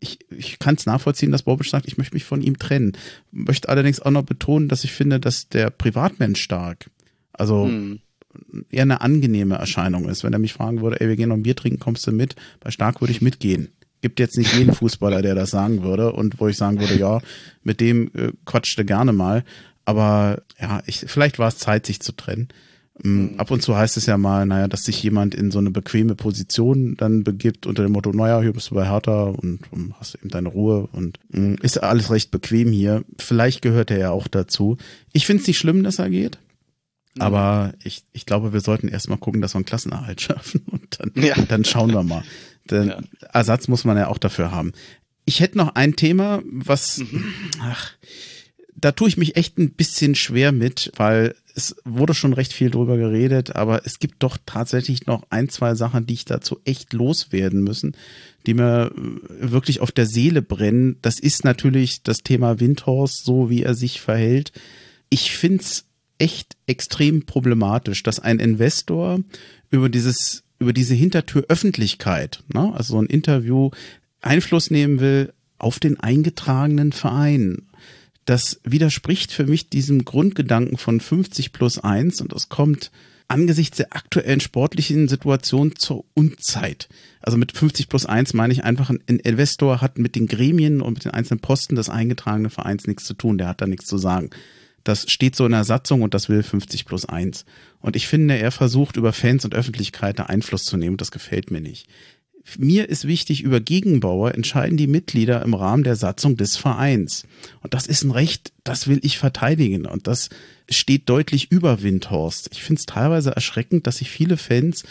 ich, ich kann es nachvollziehen, dass Bobic sagt, ich möchte mich von ihm trennen. Möchte allerdings auch noch betonen, dass ich finde, dass der Privatmensch stark, also mhm eher eine angenehme Erscheinung ist. Wenn er mich fragen würde, ey, wir gehen noch ein Bier trinken, kommst du mit? Bei Stark würde ich mitgehen. Gibt jetzt nicht jeden Fußballer, der das sagen würde und wo ich sagen würde, ja, mit dem äh, quatschte gerne mal. Aber ja, ich, vielleicht war es Zeit, sich zu trennen. Mhm. Ab und zu heißt es ja mal, naja, dass sich jemand in so eine bequeme Position dann begibt unter dem Motto, naja, hier bist du bei Hertha und, und hast eben deine Ruhe und mh, ist alles recht bequem hier. Vielleicht gehört er ja auch dazu. Ich finde es nicht schlimm, dass er geht. Mhm. Aber ich, ich glaube, wir sollten erstmal gucken, dass wir einen Klassenerhalt schaffen und dann, ja. dann schauen wir mal. Den ja. Ersatz muss man ja auch dafür haben. Ich hätte noch ein Thema, was, mhm. ach, da tue ich mich echt ein bisschen schwer mit, weil es wurde schon recht viel drüber geredet, aber es gibt doch tatsächlich noch ein, zwei Sachen, die ich dazu echt loswerden müssen, die mir wirklich auf der Seele brennen. Das ist natürlich das Thema Windhorst, so wie er sich verhält. Ich find's echt extrem problematisch, dass ein Investor über dieses, über diese Hintertür Öffentlichkeit, ne, also so ein Interview Einfluss nehmen will auf den eingetragenen Verein. Das widerspricht für mich diesem Grundgedanken von 50 plus 1 und das kommt angesichts der aktuellen sportlichen Situation zur Unzeit. Also mit 50 plus 1 meine ich einfach, ein Investor hat mit den Gremien und mit den einzelnen Posten des eingetragenen Vereins nichts zu tun, der hat da nichts zu sagen. Das steht so in der Satzung und das will 50 plus 1. Und ich finde, er versucht über Fans und Öffentlichkeit da Einfluss zu nehmen. Das gefällt mir nicht. Mir ist wichtig, über Gegenbauer entscheiden die Mitglieder im Rahmen der Satzung des Vereins. Und das ist ein Recht, das will ich verteidigen. Und das steht deutlich über Windhorst. Ich finde es teilweise erschreckend, dass sich viele Fans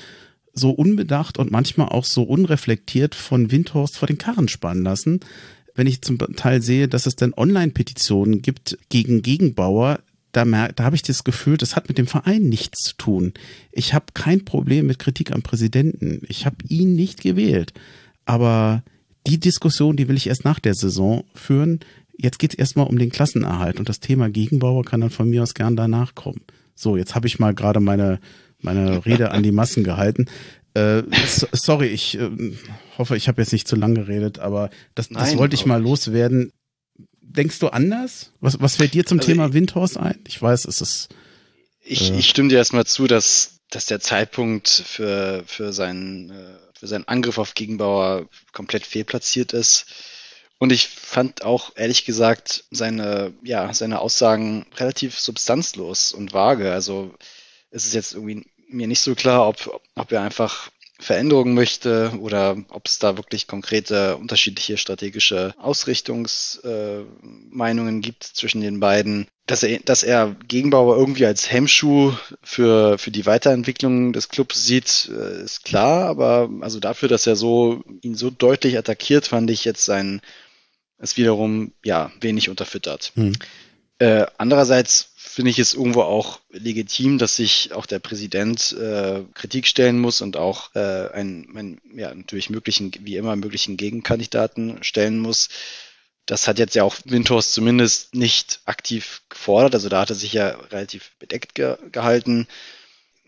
so unbedacht und manchmal auch so unreflektiert von Windhorst vor den Karren spannen lassen. Wenn ich zum Teil sehe, dass es dann Online-Petitionen gibt gegen Gegenbauer, da, da habe ich das Gefühl, das hat mit dem Verein nichts zu tun. Ich habe kein Problem mit Kritik am Präsidenten. Ich habe ihn nicht gewählt. Aber die Diskussion, die will ich erst nach der Saison führen. Jetzt geht es erstmal um den Klassenerhalt und das Thema Gegenbauer kann dann von mir aus gern danach kommen. So, jetzt habe ich mal gerade meine, meine Rede an die Massen gehalten. Äh, sorry, ich äh, hoffe, ich habe jetzt nicht zu lang geredet, aber das, Nein, das wollte ich mal loswerden. Denkst du anders? Was, was fällt dir zum also Thema ich, Windhorst ein? Ich weiß, es ist. Ich, äh, ich stimme dir erstmal zu, dass, dass der Zeitpunkt für, für, seinen, äh, für seinen Angriff auf Gegenbauer komplett fehlplatziert ist. Und ich fand auch, ehrlich gesagt, seine, ja, seine Aussagen relativ substanzlos und vage. Also es ist jetzt irgendwie mir nicht so klar, ob, ob er einfach Veränderungen möchte oder ob es da wirklich konkrete unterschiedliche strategische Ausrichtungsmeinungen äh, gibt zwischen den beiden. Dass er, dass er Gegenbauer irgendwie als Hemmschuh für, für die Weiterentwicklung des Clubs sieht, äh, ist klar, aber also dafür, dass er so ihn so deutlich attackiert, fand ich jetzt sein es wiederum ja wenig unterfüttert. Hm. Äh, andererseits finde ich es irgendwo auch legitim, dass sich auch der Präsident äh, Kritik stellen muss und auch äh, einen, einen, ja, natürlich möglichen, wie immer möglichen Gegenkandidaten stellen muss. Das hat jetzt ja auch Windhorst zumindest nicht aktiv gefordert, also da hat er sich ja relativ bedeckt ge gehalten.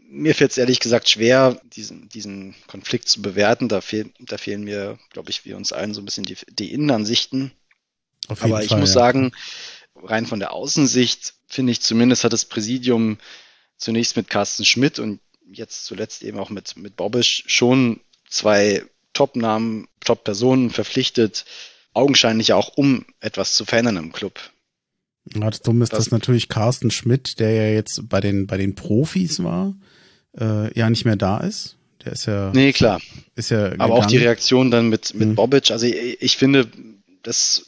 Mir fällt es ehrlich gesagt schwer, diesen, diesen Konflikt zu bewerten. Da, fehl, da fehlen mir, glaube ich, wir uns allen so ein bisschen die, die Innenansichten. Aber ich Fall, muss ja. sagen, rein von der Außensicht finde ich zumindest hat das Präsidium zunächst mit Carsten Schmidt und jetzt zuletzt eben auch mit, mit Bobisch schon zwei Top-Namen, Top-Personen verpflichtet, augenscheinlich auch um etwas zu verändern im Club. Ja, das Dumme ist, das, dass natürlich Carsten Schmidt, der ja jetzt bei den, bei den Profis war, äh, ja nicht mehr da ist. Der ist ja. Nee, klar. Ist ja. Aber auch die Reaktion dann mit, mit mhm. Bobic. Also ich, ich finde, das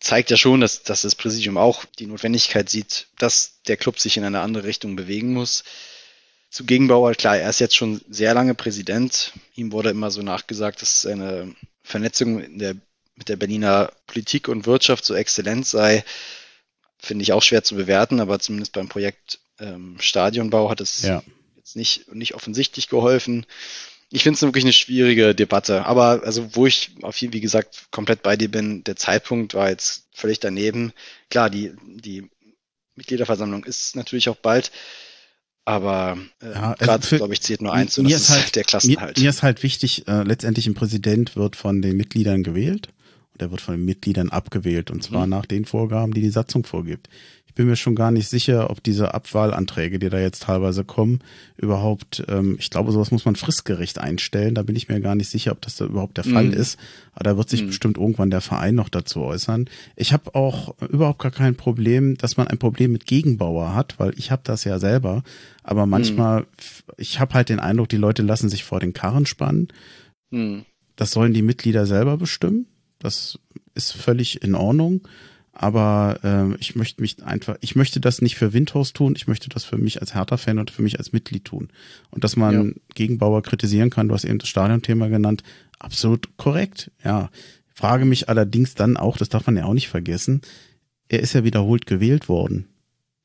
zeigt ja schon, dass, dass das Präsidium auch die Notwendigkeit sieht, dass der Club sich in eine andere Richtung bewegen muss. Zu Gegenbauer, klar, er ist jetzt schon sehr lange Präsident. Ihm wurde immer so nachgesagt, dass seine Vernetzung der, mit der Berliner Politik und Wirtschaft so exzellent sei. Finde ich auch schwer zu bewerten, aber zumindest beim Projekt ähm, Stadionbau hat es ja. jetzt nicht, nicht offensichtlich geholfen ich finde es wirklich eine schwierige Debatte. Aber also, wo ich auf jeden wie gesagt, komplett bei dir bin, der Zeitpunkt war jetzt völlig daneben. Klar, die, die Mitgliederversammlung ist natürlich auch bald. Aber äh, ja, gerade, glaube ich, zählt nur eins und das ist halt, der Klassenhalt. Mir, mir ist halt wichtig, äh, letztendlich ein Präsident wird von den Mitgliedern gewählt und er wird von den Mitgliedern abgewählt und zwar mhm. nach den Vorgaben, die die Satzung vorgibt bin mir schon gar nicht sicher, ob diese Abwahlanträge, die da jetzt teilweise kommen, überhaupt, ähm, ich glaube, sowas muss man fristgerecht einstellen. Da bin ich mir gar nicht sicher, ob das da überhaupt der Fall mm. ist. Aber da wird sich mm. bestimmt irgendwann der Verein noch dazu äußern. Ich habe auch überhaupt gar kein Problem, dass man ein Problem mit Gegenbauer hat, weil ich habe das ja selber. Aber mm. manchmal, mm. ich habe halt den Eindruck, die Leute lassen sich vor den Karren spannen. Mm. Das sollen die Mitglieder selber bestimmen. Das ist völlig in Ordnung. Aber äh, ich möchte mich einfach, ich möchte das nicht für Windhorst tun, ich möchte das für mich als Hertha-Fan und für mich als Mitglied tun. Und dass man ja. Gegenbauer kritisieren kann, du hast eben das Stadionthema genannt, absolut korrekt. Ja. Frage mich allerdings dann auch, das darf man ja auch nicht vergessen, er ist ja wiederholt gewählt worden.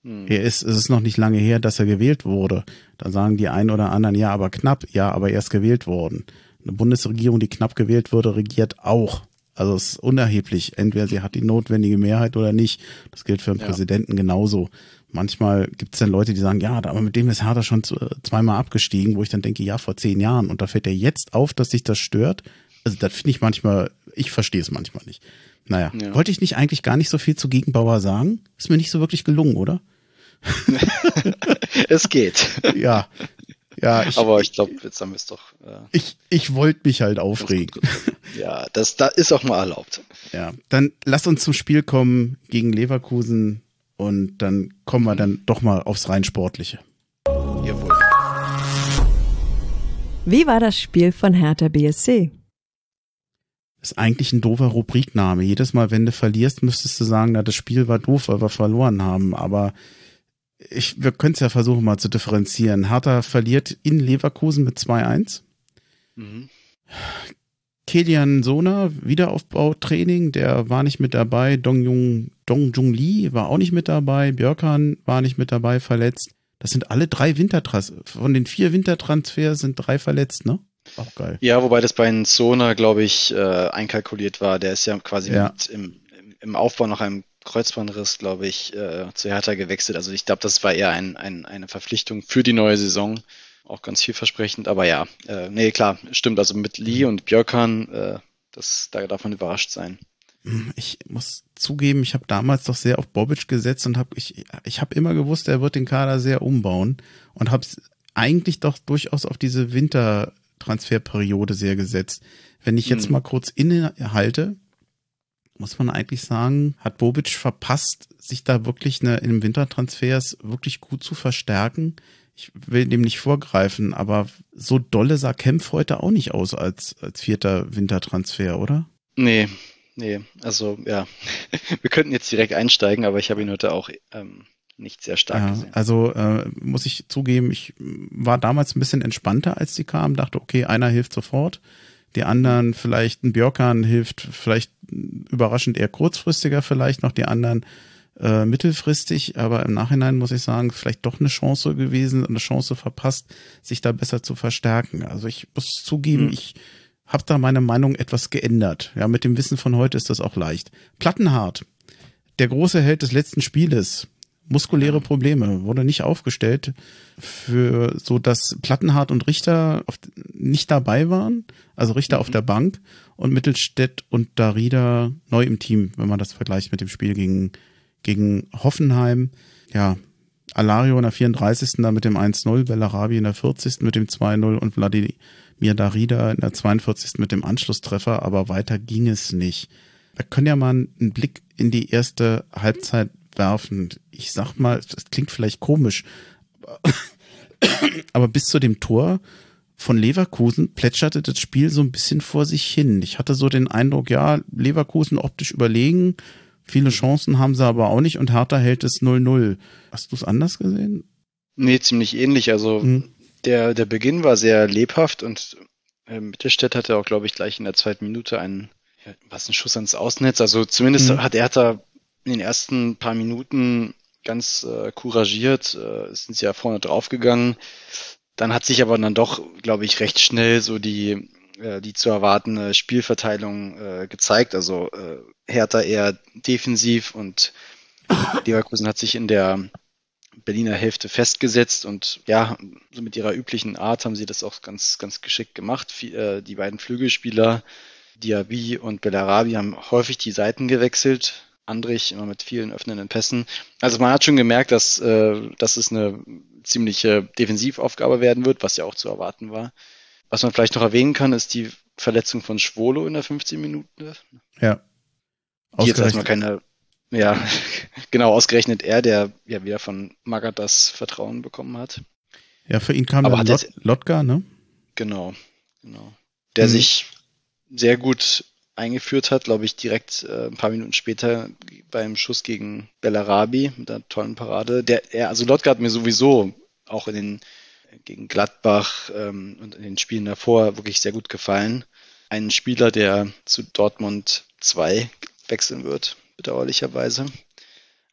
Hm. Er ist, es ist noch nicht lange her, dass er gewählt wurde. Da sagen die einen oder anderen, ja, aber knapp, ja, aber er ist gewählt worden. Eine Bundesregierung, die knapp gewählt wurde, regiert auch. Also es ist unerheblich. Entweder sie hat die notwendige Mehrheit oder nicht. Das gilt für einen ja. Präsidenten genauso. Manchmal gibt es dann Leute, die sagen, ja, aber mit dem ist Hertha schon zweimal abgestiegen, wo ich dann denke, ja, vor zehn Jahren. Und da fällt er jetzt auf, dass sich das stört. Also das finde ich manchmal, ich verstehe es manchmal nicht. Naja, ja. wollte ich nicht eigentlich gar nicht so viel zu Gegenbauer sagen? Ist mir nicht so wirklich gelungen, oder? es geht. Ja. Ja, ich, aber ich glaube, jetzt haben wir es doch. Äh, ich ich wollte mich halt aufregen. Ja, das da ist auch mal erlaubt. Ja, dann lass uns zum Spiel kommen gegen Leverkusen und dann kommen wir dann doch mal aufs rein sportliche. Jawohl. Wie war das Spiel von Hertha BSC? Ist eigentlich ein doofer Rubrikname. Jedes Mal, wenn du verlierst, müsstest du sagen, na, das Spiel war doof, weil wir verloren haben. Aber ich, wir können es ja versuchen mal zu differenzieren. Hertha verliert in Leverkusen mit 2-1. Mhm. Kilian Sona, Wiederaufbautraining, der war nicht mit dabei. Dong Jung, Dong Jung Lee war auch nicht mit dabei. Björkan war nicht mit dabei, verletzt. Das sind alle drei Wintertransfers. Von den vier Wintertransfers sind drei verletzt, ne? Auch geil. Ja, wobei das bei Sona, glaube ich, äh, einkalkuliert war. Der ist ja quasi ja. Im, im, Aufbau nach einem Kreuzbandriss, glaube ich, äh, zu Hertha gewechselt. Also ich glaube, das war eher ein, ein, eine Verpflichtung für die neue Saison. Auch ganz vielversprechend. Aber ja, äh, nee, klar, stimmt. Also mit Lee und Björkan, äh, das, da darf man überrascht sein. Ich muss zugeben, ich habe damals doch sehr auf Bobic gesetzt und habe ich ich habe immer gewusst, er wird den Kader sehr umbauen und habe eigentlich doch durchaus auf diese Wintertransferperiode sehr gesetzt. Wenn ich jetzt mhm. mal kurz innehalte, muss man eigentlich sagen, hat Bobic verpasst, sich da wirklich eine, in Wintertransfers wirklich gut zu verstärken. Ich will dem nicht vorgreifen, aber so dolle sah Kempf heute auch nicht aus als, als vierter Wintertransfer, oder? Nee, nee, also ja, wir könnten jetzt direkt einsteigen, aber ich habe ihn heute auch ähm, nicht sehr stark ja, gesehen. Also äh, muss ich zugeben, ich war damals ein bisschen entspannter, als die kamen, dachte, okay, einer hilft sofort, die anderen vielleicht ein Björkan hilft, vielleicht überraschend eher kurzfristiger, vielleicht noch die anderen äh, mittelfristig, aber im Nachhinein muss ich sagen, vielleicht doch eine Chance gewesen, eine Chance verpasst, sich da besser zu verstärken. Also ich muss zugeben, hm. ich habe da meine Meinung etwas geändert. Ja, mit dem Wissen von heute ist das auch leicht. Plattenhart, der große Held des letzten Spieles, muskuläre Probleme, wurde nicht aufgestellt, für so dass Plattenhardt und Richter auf, nicht dabei waren, also Richter mhm. auf der Bank und Mittelstädt und Darida neu im Team, wenn man das vergleicht mit dem Spiel gegen, gegen Hoffenheim. Ja, Alario in der 34. dann mit dem 1-0, Bellarabi in der 40. mit dem 2-0 und Vladimir Darida in der 42. mit dem Anschlusstreffer, aber weiter ging es nicht. Wir können ja mal einen Blick in die erste Halbzeit werfen. Ich sag mal, das klingt vielleicht komisch, aber bis zu dem Tor von Leverkusen plätscherte das Spiel so ein bisschen vor sich hin. Ich hatte so den Eindruck, ja, Leverkusen optisch überlegen, viele Chancen haben sie aber auch nicht und Hertha hält es 0-0. Hast du es anders gesehen? Nee, ziemlich ähnlich. Also hm. der, der Beginn war sehr lebhaft und äh, Mittelstädt hatte auch, glaube ich, gleich in der zweiten Minute einen, ja, was ein Schuss ans Außennetz. Also zumindest hm. hat Hertha in den ersten paar Minuten ganz äh, couragiert, äh, sind sie ja vorne draufgegangen. Dann hat sich aber dann doch, glaube ich, recht schnell so die, äh, die zu erwartende Spielverteilung äh, gezeigt. Also äh, Hertha eher defensiv und Leverkusen hat sich in der Berliner Hälfte festgesetzt und ja, so mit ihrer üblichen Art haben sie das auch ganz, ganz geschickt gemacht. Äh, die beiden Flügelspieler, Diaby und Bellarabi, haben häufig die Seiten gewechselt, Andrich immer mit vielen öffnenden Pässen. Also man hat schon gemerkt, dass, äh, dass es eine ziemliche Defensivaufgabe werden wird, was ja auch zu erwarten war. Was man vielleicht noch erwähnen kann, ist die Verletzung von Schwolo in der 15 Minuten. Ja. Die jetzt erstmal keine, ja, genau, ausgerechnet er, der ja wieder von Magath das Vertrauen bekommen hat. Ja, für ihn kam Aber Lot, Lotka, ne? Genau, genau. Der mhm. sich sehr gut eingeführt hat, glaube ich, direkt äh, ein paar Minuten später beim Schuss gegen Bellarabi mit einer tollen Parade. Der, er, also Lotka hat mir sowieso auch in den gegen Gladbach ähm, und in den Spielen davor wirklich sehr gut gefallen. Ein Spieler, der zu Dortmund 2 wechseln wird, bedauerlicherweise.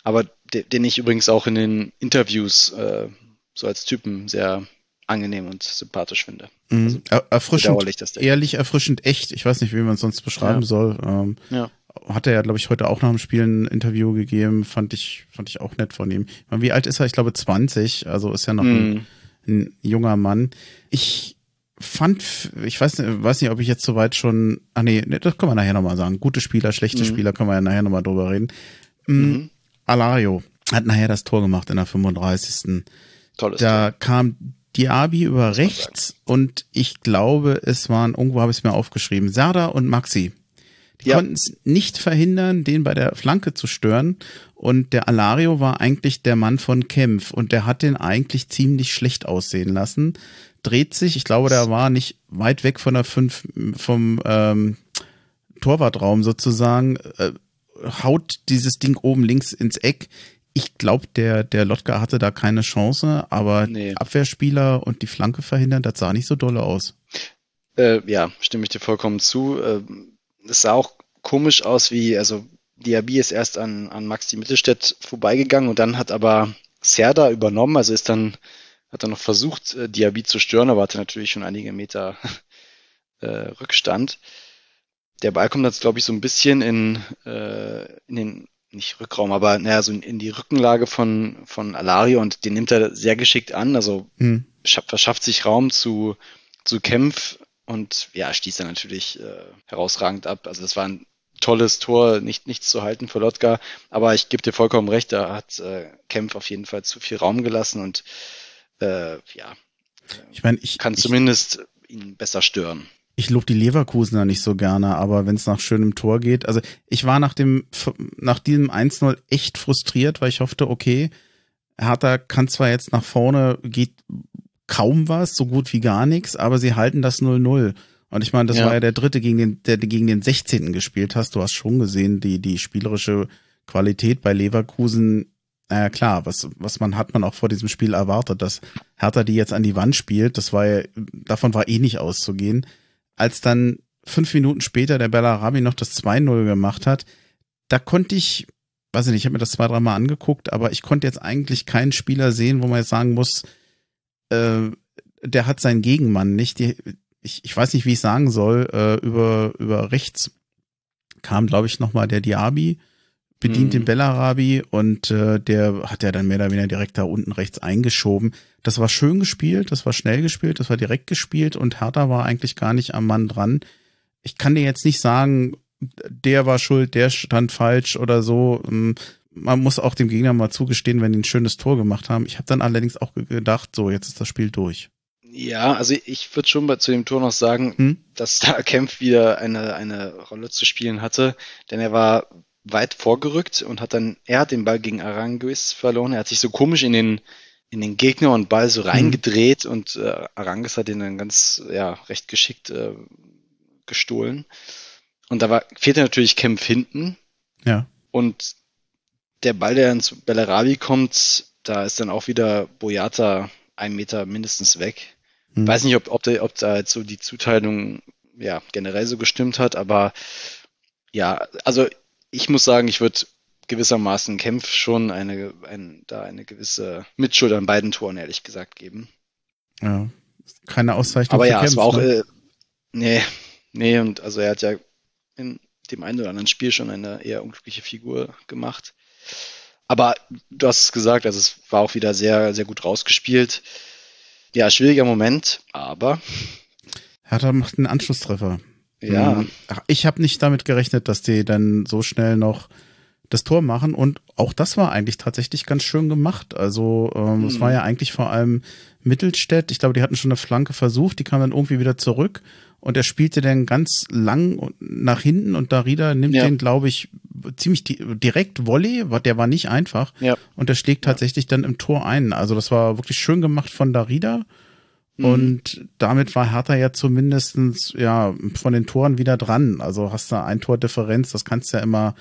Aber de, den ich übrigens auch in den Interviews äh, so als Typen sehr angenehm und sympathisch finde. Mhm. Also, erfrischend, ehrlich, erfrischend, echt. Ich weiß nicht, wie man es sonst beschreiben ja. soll. Ähm, ja. Hat er ja, glaube ich, heute auch nach dem Spiel ein Interview gegeben. Fand ich, fand ich auch nett von ihm. Meine, wie alt ist er? Ich glaube 20. Also ist ja noch mhm. ein, ein junger Mann. Ich fand, ich weiß, weiß nicht, ob ich jetzt soweit schon, ah nee, das können wir nachher nochmal sagen. Gute Spieler, schlechte mhm. Spieler, können wir ja nachher nochmal drüber reden. Mhm. mhm. Alario hat nachher das Tor gemacht in der 35. Tolles da Tor. kam Diaby über rechts und ich glaube, es waren, irgendwo habe ich es mir aufgeschrieben, Serda und Maxi. Die ja. konnten es nicht verhindern, den bei der Flanke zu stören. Und der Alario war eigentlich der Mann von Kempf und der hat den eigentlich ziemlich schlecht aussehen lassen. Dreht sich, ich glaube, der war nicht weit weg von der fünf, vom ähm, Torwartraum sozusagen, äh, haut dieses Ding oben links ins Eck. Ich glaube, der, der Lotka hatte da keine Chance, aber nee. Abwehrspieler und die Flanke verhindern, das sah nicht so dolle aus. Äh, ja, stimme ich dir vollkommen zu. Äh, es sah auch komisch aus, wie, also Diaby ist erst an, an Maxi Mittelstädt vorbeigegangen und dann hat aber Serda übernommen, also ist dann, hat er noch versucht, äh, Diaby zu stören, aber hatte natürlich schon einige Meter äh, Rückstand. Der Ball kommt jetzt, glaube ich, so ein bisschen in, äh, in den, nicht Rückraum, aber naja, so in, die Rückenlage von, von Alario und den nimmt er sehr geschickt an, also hm. verschafft sich Raum zu, zu Kempf und ja, stieß er natürlich äh, herausragend ab. Also das war ein tolles Tor, nicht nichts zu halten für Lotka, aber ich gebe dir vollkommen recht, da hat äh, Kempf auf jeden Fall zu viel Raum gelassen und äh, ja, ich meine, ich kann ich, zumindest ihn besser stören. Ich lobe die Leverkusener nicht so gerne, aber wenn es nach schönem Tor geht, also ich war nach dem nach diesem 1-0 echt frustriert, weil ich hoffte, okay, Hertha kann zwar jetzt nach vorne, geht kaum was, so gut wie gar nichts, aber sie halten das 0-0. Und ich meine, das ja. war ja der dritte, gegen den, der gegen den 16. gespielt hast. Du hast schon gesehen, die, die spielerische Qualität bei Leverkusen. Naja, klar, was, was man hat man auch vor diesem Spiel erwartet, dass Hertha die jetzt an die Wand spielt. Das war ja, davon war eh nicht auszugehen. Als dann fünf Minuten später der Bellarabi noch das 2-0 gemacht hat, da konnte ich, weiß ich nicht, ich habe mir das zwei, dreimal angeguckt, aber ich konnte jetzt eigentlich keinen Spieler sehen, wo man jetzt sagen muss, äh, der hat seinen Gegenmann nicht. Die, ich, ich weiß nicht, wie ich sagen soll, äh, über, über rechts kam, glaube ich, nochmal der Diaby, bedient mhm. den Bellarabi und äh, der hat ja dann mehr oder weniger direkt da unten rechts eingeschoben. Das war schön gespielt, das war schnell gespielt, das war direkt gespielt und Hertha war eigentlich gar nicht am Mann dran. Ich kann dir jetzt nicht sagen, der war schuld, der stand falsch oder so. Ähm, man muss auch dem Gegner mal zugestehen, wenn die ein schönes Tor gemacht haben. Ich habe dann allerdings auch gedacht, so, jetzt ist das Spiel durch. Ja, also ich würde schon bei, zu dem Tor noch sagen, hm? dass da Kempf wieder eine, eine Rolle zu spielen hatte, denn er war weit vorgerückt und hat dann, er hat den Ball gegen Aranguis verloren. Er hat sich so komisch in den, in den Gegner und Ball so hm. reingedreht hm. und äh, Aranguis hat ihn dann ganz, ja, recht geschickt äh, gestohlen. Und da war, fehlte natürlich Kempf hinten. Ja. Und der Ball, der ins Bellarabi kommt, da ist dann auch wieder Boyata ein Meter mindestens weg. Hm. Weiß nicht, ob, ob, der, ob da jetzt so die Zuteilung ja generell so gestimmt hat, aber ja, also ich muss sagen, ich würde gewissermaßen Kempf schon eine, ein, da eine gewisse Mitschuld an beiden Toren, ehrlich gesagt, geben. Ja, keine Auszeichnung. Aber ja, Kempf, es war auch, ne? äh, nee, nee, und also er hat ja in dem einen oder anderen Spiel schon eine eher unglückliche Figur gemacht. Aber du hast es gesagt, also es war auch wieder sehr, sehr gut rausgespielt. Ja, schwieriger Moment, aber. Hertha macht einen Anschlusstreffer. Ja. Hm. Ach, ich habe nicht damit gerechnet, dass die dann so schnell noch das Tor machen und auch das war eigentlich tatsächlich ganz schön gemacht. Also ähm, es hm. war ja eigentlich vor allem Mittelstädt. Ich glaube, die hatten schon eine Flanke versucht, die kam dann irgendwie wieder zurück und er spielte dann ganz lang nach hinten und Darida nimmt ja. den, glaube ich, ziemlich direkt Volley, der war nicht einfach ja. und der schlägt tatsächlich dann im Tor ein. Also das war wirklich schön gemacht von Darida mhm. Und damit war Hertha ja zumindestens ja von den Toren wieder dran. Also hast du ein Tor Differenz, das kannst du ja immer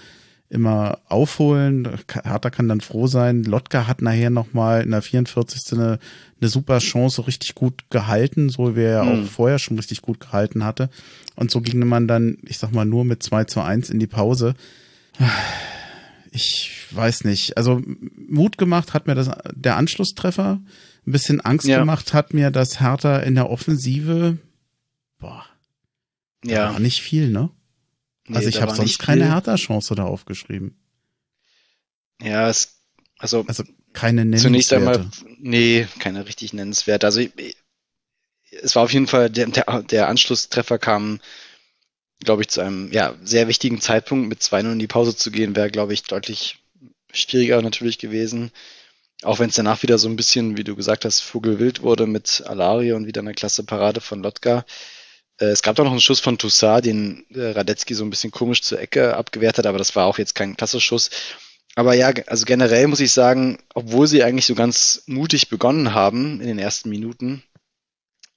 immer aufholen. Hertha kann dann froh sein. Lotka hat nachher nochmal in der 44. Eine, eine super Chance richtig gut gehalten, so wie er mhm. auch vorher schon richtig gut gehalten hatte. Und so ging man dann, ich sag mal, nur mit 2 zu 1 in die Pause. Ich weiß nicht. Also Mut gemacht hat mir das der Anschlusstreffer. Ein bisschen Angst ja. gemacht hat mir das Hertha in der Offensive. Boah. Ja. War nicht viel, ne? Nee, also ich habe sonst keine Hertha-Chance da aufgeschrieben. Ja, es, also, also keine nennenswerte. Zunächst einmal, nee, keine richtig nennenswerte. Also ich, es war auf jeden Fall, der, der, der Anschlusstreffer kam, glaube ich, zu einem ja, sehr wichtigen Zeitpunkt. Mit 2-0 in die Pause zu gehen, wäre, glaube ich, deutlich schwieriger natürlich gewesen. Auch wenn es danach wieder so ein bisschen, wie du gesagt hast, Vogelwild wurde mit Alari und wieder eine klasse Parade von Lotka. Äh, es gab da noch einen Schuss von Toussaint, den äh, Radetzky so ein bisschen komisch zur Ecke abgewehrt hat, aber das war auch jetzt kein klasse Schuss. Aber ja, also generell muss ich sagen, obwohl sie eigentlich so ganz mutig begonnen haben in den ersten Minuten,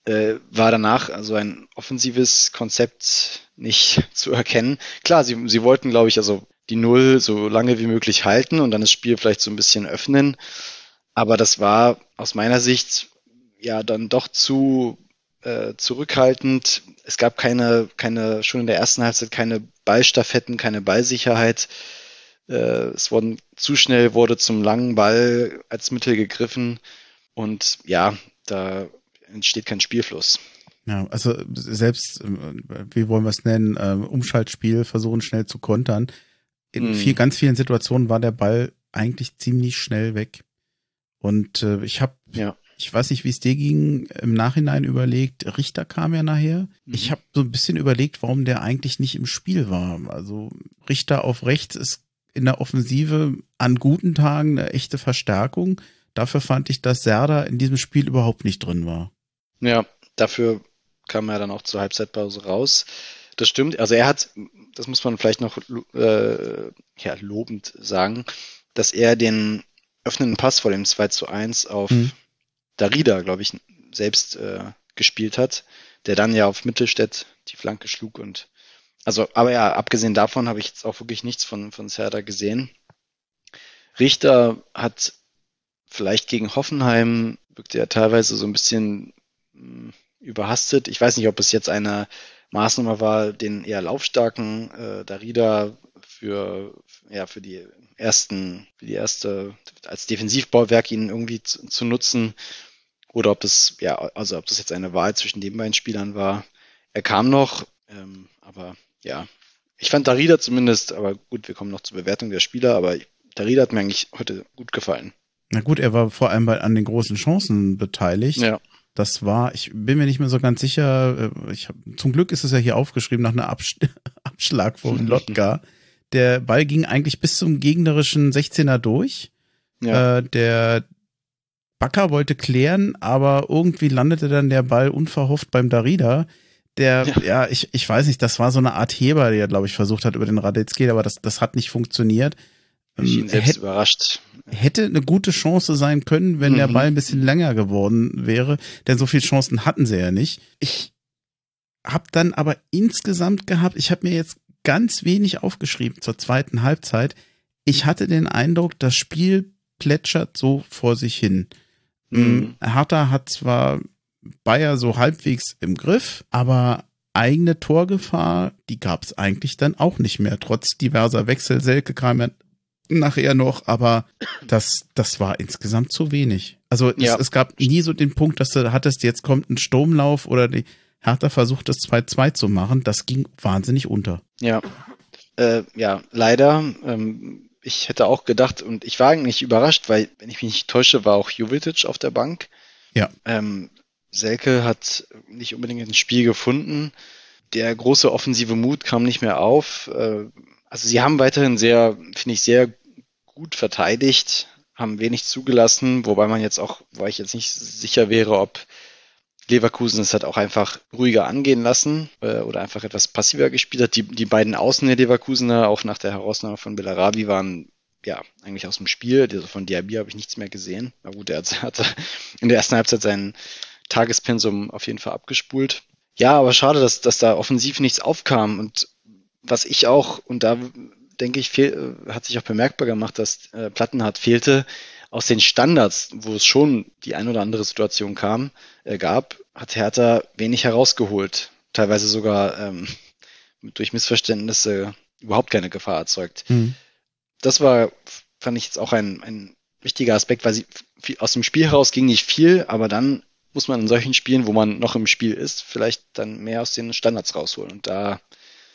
äh, war danach also ein offensives Konzept nicht zu erkennen. Klar, sie, sie wollten, glaube ich, also die Null so lange wie möglich halten und dann das Spiel vielleicht so ein bisschen öffnen. Aber das war aus meiner Sicht ja dann doch zu äh, zurückhaltend. Es gab keine, keine, schon in der ersten Halbzeit keine Ballstaffetten, keine Ballsicherheit. Äh, es wurden zu schnell wurde zum langen Ball als Mittel gegriffen. Und ja, da entsteht kein Spielfluss. Ja, also selbst, äh, wie wollen wir es nennen, äh, Umschaltspiel, versuchen schnell zu kontern. In mm. viel, ganz vielen Situationen war der Ball eigentlich ziemlich schnell weg. Und äh, ich habe ja ich weiß nicht, wie es dir ging, im Nachhinein überlegt, Richter kam ja nachher. Mhm. Ich habe so ein bisschen überlegt, warum der eigentlich nicht im Spiel war. Also Richter auf rechts ist in der Offensive an guten Tagen eine echte Verstärkung. Dafür fand ich, dass Serda in diesem Spiel überhaupt nicht drin war. Ja, dafür kam er dann auch zur Halbzeitpause raus. Das stimmt. Also er hat, das muss man vielleicht noch äh, ja, lobend sagen, dass er den öffnenden Pass vor dem 2 zu 1 auf mhm. Darida, glaube ich, selbst äh, gespielt hat, der dann ja auf Mittelstädt die Flanke schlug und also, aber ja, abgesehen davon habe ich jetzt auch wirklich nichts von, von Serda gesehen. Richter hat vielleicht gegen Hoffenheim wirkte er teilweise so ein bisschen hm, überhastet. Ich weiß nicht, ob es jetzt eine Maßnahme war, den eher laufstarken äh, Darida für, ja, für die ersten, für die erste, als Defensivbauwerk ihn irgendwie zu, zu nutzen. Oder ob das, ja, also ob das jetzt eine Wahl zwischen den beiden Spielern war. Er kam noch, ähm, aber ja, ich fand Darida zumindest, aber gut, wir kommen noch zur Bewertung der Spieler, aber Darida hat mir eigentlich heute gut gefallen. Na gut, er war vor allem bei, an den großen Chancen beteiligt. Ja. Das war, ich bin mir nicht mehr so ganz sicher, äh, ich hab, zum Glück ist es ja hier aufgeschrieben nach einem Absch Abschlag von Lotka. Der Ball ging eigentlich bis zum gegnerischen 16er durch. Ja. Äh, der Bakker wollte klären, aber irgendwie landete dann der Ball unverhofft beim Darida. Der, ja, ja ich, ich weiß nicht, das war so eine Art Heber, der, glaube ich, versucht hat über den Radetzky, aber das, das hat nicht funktioniert. Ich ihn ähm, selbst hätte, überrascht. Hätte eine gute Chance sein können, wenn mhm. der Ball ein bisschen länger geworden wäre, denn so viele Chancen hatten sie ja nicht. Ich habe dann aber insgesamt gehabt, ich habe mir jetzt ganz wenig aufgeschrieben zur zweiten Halbzeit. Ich hatte den Eindruck, das Spiel plätschert so vor sich hin. Mhm. Hertha hat zwar Bayer so halbwegs im Griff, aber eigene Torgefahr, die gab es eigentlich dann auch nicht mehr, trotz diverser Wechsel. Selke kam ja nachher noch, aber das, das war insgesamt zu wenig. Also ja. es, es, gab nie so den Punkt, dass du hattest, jetzt kommt ein Sturmlauf oder die Hertha versucht das 2-2 zu machen. Das ging wahnsinnig unter. Ja, äh, ja, leider. Ähm, ich hätte auch gedacht und ich war eigentlich überrascht, weil, wenn ich mich nicht täusche, war auch Jovic auf der Bank. Ja. Ähm, Selke hat nicht unbedingt ein Spiel gefunden. Der große offensive Mut kam nicht mehr auf. Äh, also sie haben weiterhin sehr, finde ich, sehr gut verteidigt, haben wenig zugelassen, wobei man jetzt auch, weil ich jetzt nicht sicher wäre, ob Leverkusen es hat auch einfach ruhiger angehen lassen äh, oder einfach etwas passiver gespielt hat. Die, die beiden Außen der Leverkusener, auch nach der Herausnahme von Bellarabi, waren ja eigentlich aus dem Spiel. Also von Diaby habe ich nichts mehr gesehen. Na gut, er hat, hat in der ersten Halbzeit sein Tagespensum auf jeden Fall abgespult. Ja, aber schade, dass, dass da offensiv nichts aufkam. Und was ich auch, und da denke ich, fehl, hat sich auch bemerkbar gemacht, dass äh, Plattenhardt fehlte, aus den Standards, wo es schon die ein oder andere Situation kam, äh, gab, hat Hertha wenig herausgeholt. Teilweise sogar ähm, durch Missverständnisse überhaupt keine Gefahr erzeugt. Mhm. Das war, fand ich jetzt auch ein, ein wichtiger Aspekt, weil sie viel, aus dem Spiel heraus ging nicht viel, aber dann muss man in solchen Spielen, wo man noch im Spiel ist, vielleicht dann mehr aus den Standards rausholen. Und da.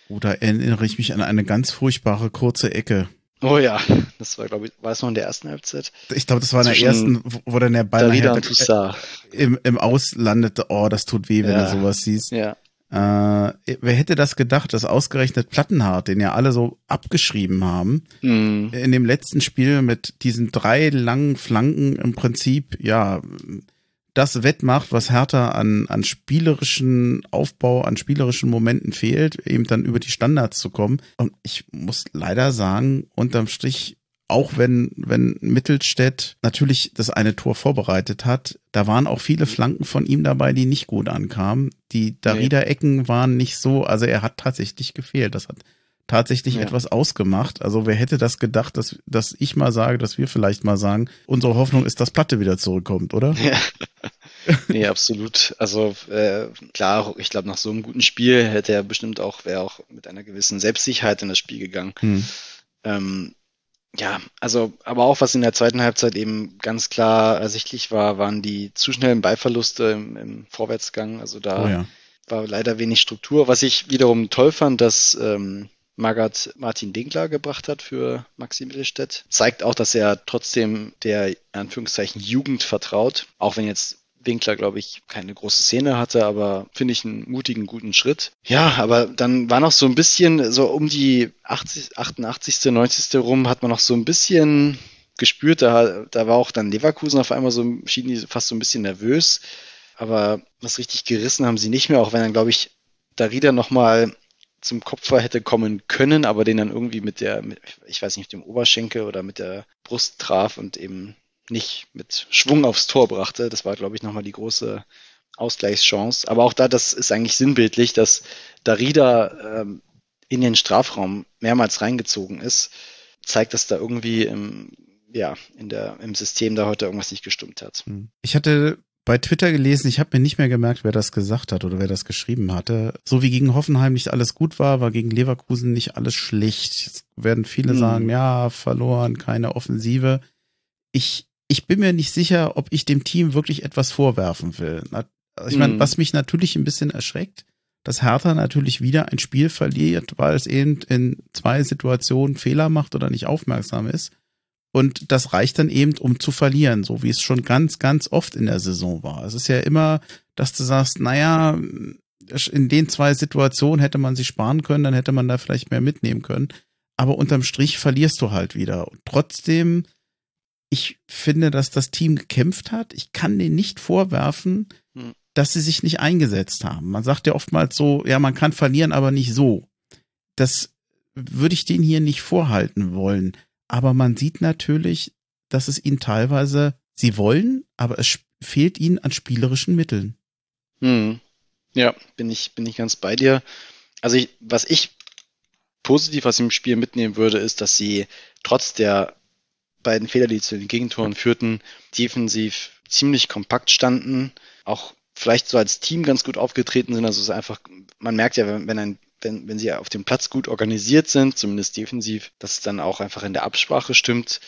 Oder erinnere ich mich an eine ganz furchtbare kurze Ecke Oh ja, das war, glaube ich, war es noch in der ersten Halbzeit? Ich glaube, das war in der ersten, wo dann der Ball nachher äh, im, im Aus landete. Oh, das tut weh, wenn ja. du sowas siehst. Ja. Äh, wer hätte das gedacht, dass ausgerechnet Plattenhardt, den ja alle so abgeschrieben haben, mm. in dem letzten Spiel mit diesen drei langen Flanken im Prinzip, ja, das wettmacht, was Hertha an, an spielerischen Aufbau, an spielerischen Momenten fehlt, eben dann über die Standards zu kommen. Und ich muss leider sagen, unterm Strich, auch wenn, wenn Mittelstädt natürlich das eine Tor vorbereitet hat, da waren auch viele Flanken von ihm dabei, die nicht gut ankamen. Die Darida-Ecken waren nicht so, also er hat tatsächlich gefehlt. Das hat tatsächlich ja. etwas ausgemacht. Also wer hätte das gedacht, dass, dass ich mal sage, dass wir vielleicht mal sagen, unsere Hoffnung ist, dass Platte wieder zurückkommt, oder? Ja. nee, absolut. Also äh, klar, ich glaube, nach so einem guten Spiel hätte er bestimmt auch, wäre auch mit einer gewissen Selbstsicherheit in das Spiel gegangen. Hm. Ähm, ja, also, aber auch was in der zweiten Halbzeit eben ganz klar ersichtlich war, waren die zu schnellen Ballverluste im, im Vorwärtsgang. Also da oh ja. war leider wenig Struktur. Was ich wiederum toll fand, dass ähm, Magath Martin Dinkler gebracht hat für Maxi Mittelstädt. Zeigt auch, dass er trotzdem der, Anführungszeichen, Jugend vertraut. Auch wenn jetzt Winkler, glaube ich, keine große Szene hatte, aber finde ich einen mutigen, guten Schritt. Ja, aber dann war noch so ein bisschen, so um die 80, 88., 90. rum, hat man noch so ein bisschen gespürt, da, da war auch dann Leverkusen auf einmal so, schieden die fast so ein bisschen nervös. Aber was richtig gerissen haben sie nicht mehr, auch wenn dann, glaube ich, Darida nochmal zum Kopfer hätte kommen können, aber den dann irgendwie mit der, mit, ich weiß nicht, mit dem Oberschenkel oder mit der Brust traf und eben nicht mit Schwung aufs Tor brachte. Das war, glaube ich, nochmal die große Ausgleichschance. Aber auch da, das ist eigentlich sinnbildlich, dass Darida ähm, in den Strafraum mehrmals reingezogen ist, zeigt, dass da irgendwie im, ja, in der, im System da heute irgendwas nicht gestimmt hat. Hm. Ich hatte bei Twitter gelesen, ich habe mir nicht mehr gemerkt, wer das gesagt hat oder wer das geschrieben hatte. So wie gegen Hoffenheim nicht alles gut war, war gegen Leverkusen nicht alles schlecht. Jetzt werden viele hm. sagen, ja, verloren, keine Offensive. Ich, ich bin mir nicht sicher, ob ich dem Team wirklich etwas vorwerfen will. Ich meine, hm. was mich natürlich ein bisschen erschreckt, dass Hertha natürlich wieder ein Spiel verliert, weil es eben in zwei Situationen Fehler macht oder nicht aufmerksam ist. Und das reicht dann eben, um zu verlieren, so wie es schon ganz, ganz oft in der Saison war. Es ist ja immer, dass du sagst, naja, in den zwei Situationen hätte man sich sparen können, dann hätte man da vielleicht mehr mitnehmen können. Aber unterm Strich verlierst du halt wieder. Und trotzdem, ich finde, dass das Team gekämpft hat. Ich kann denen nicht vorwerfen, hm. dass sie sich nicht eingesetzt haben. Man sagt ja oftmals so, ja, man kann verlieren, aber nicht so. Das würde ich denen hier nicht vorhalten wollen. Aber man sieht natürlich, dass es ihnen teilweise, sie wollen, aber es fehlt ihnen an spielerischen Mitteln. Hm. Ja, bin ich, bin ich ganz bei dir. Also ich, was ich positiv aus dem Spiel mitnehmen würde, ist, dass sie trotz der beiden Fehler, die zu den Gegentoren führten, defensiv ziemlich kompakt standen, auch vielleicht so als Team ganz gut aufgetreten sind. Also es ist einfach, man merkt ja, wenn, wenn ein wenn, wenn sie auf dem Platz gut organisiert sind, zumindest defensiv, dass es dann auch einfach in der Absprache stimmt.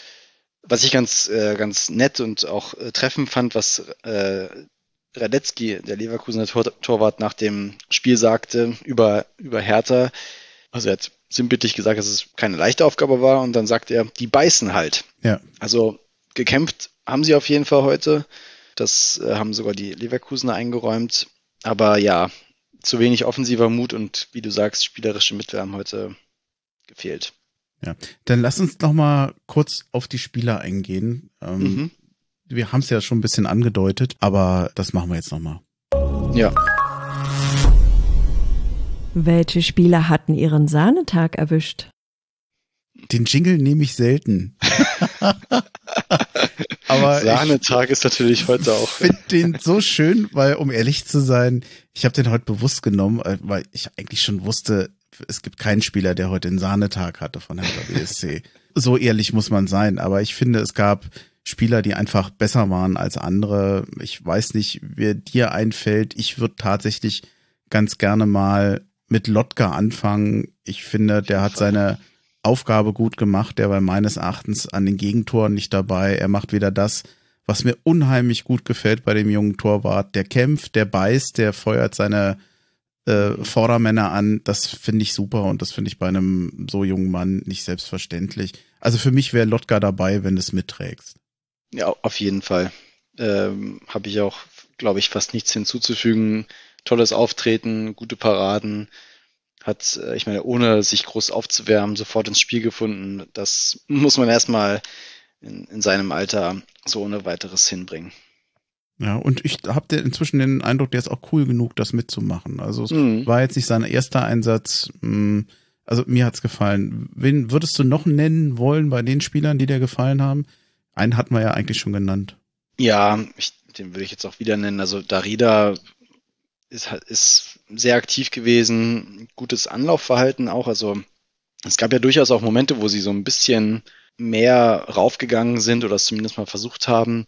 Was ich ganz, äh, ganz nett und auch äh, treffend fand, was äh, Radetzky, der Leverkusener Tor Torwart, nach dem Spiel sagte über, über Hertha. Also er hat sinnbildlich gesagt, dass es keine leichte Aufgabe war und dann sagt er, die beißen halt. Ja. Also gekämpft haben sie auf jeden Fall heute. Das äh, haben sogar die Leverkusener eingeräumt. Aber ja, zu wenig offensiver Mut und wie du sagst, spielerische Mittel haben heute gefehlt. Ja, dann lass uns noch mal kurz auf die Spieler eingehen. Ähm, mhm. Wir haben es ja schon ein bisschen angedeutet, aber das machen wir jetzt noch mal. Ja. Welche Spieler hatten ihren Sahnetag erwischt? Den Jingle nehme ich selten. Aber Sahnetag ist natürlich heute auch. Ich finde den so schön, weil, um ehrlich zu sein, ich habe den heute bewusst genommen, äh, weil ich eigentlich schon wusste, es gibt keinen Spieler, der heute den Sahnetag hatte von Hertha BSC. so ehrlich muss man sein. Aber ich finde, es gab Spieler, die einfach besser waren als andere. Ich weiß nicht, wer dir einfällt. Ich würde tatsächlich ganz gerne mal mit Lotka anfangen. Ich finde, der hat seine Aufgabe gut gemacht. Der war meines Erachtens an den Gegentoren nicht dabei. Er macht wieder das, was mir unheimlich gut gefällt bei dem jungen Torwart. Der kämpft, der beißt, der feuert seine äh, Vordermänner an. Das finde ich super und das finde ich bei einem so jungen Mann nicht selbstverständlich. Also für mich wäre Lotka dabei, wenn du es mitträgst. Ja, auf jeden Fall. Ähm, Habe ich auch, glaube ich, fast nichts hinzuzufügen. Tolles Auftreten, gute Paraden. Hat, äh, ich meine, ohne sich groß aufzuwärmen, sofort ins Spiel gefunden. Das muss man erstmal in, in seinem Alter so ohne weiteres hinbringen. Ja, und ich habe inzwischen den Eindruck, der ist auch cool genug, das mitzumachen. Also es mhm. war jetzt nicht sein erster Einsatz. Hm, also mir hat's gefallen. Wen würdest du noch nennen wollen bei den Spielern, die dir gefallen haben? Einen hatten wir ja eigentlich schon genannt. Ja, ich, den würde ich jetzt auch wieder nennen. Also Darida ist, ist sehr aktiv gewesen, gutes Anlaufverhalten auch. Also es gab ja durchaus auch Momente, wo sie so ein bisschen mehr raufgegangen sind oder es zumindest mal versucht haben.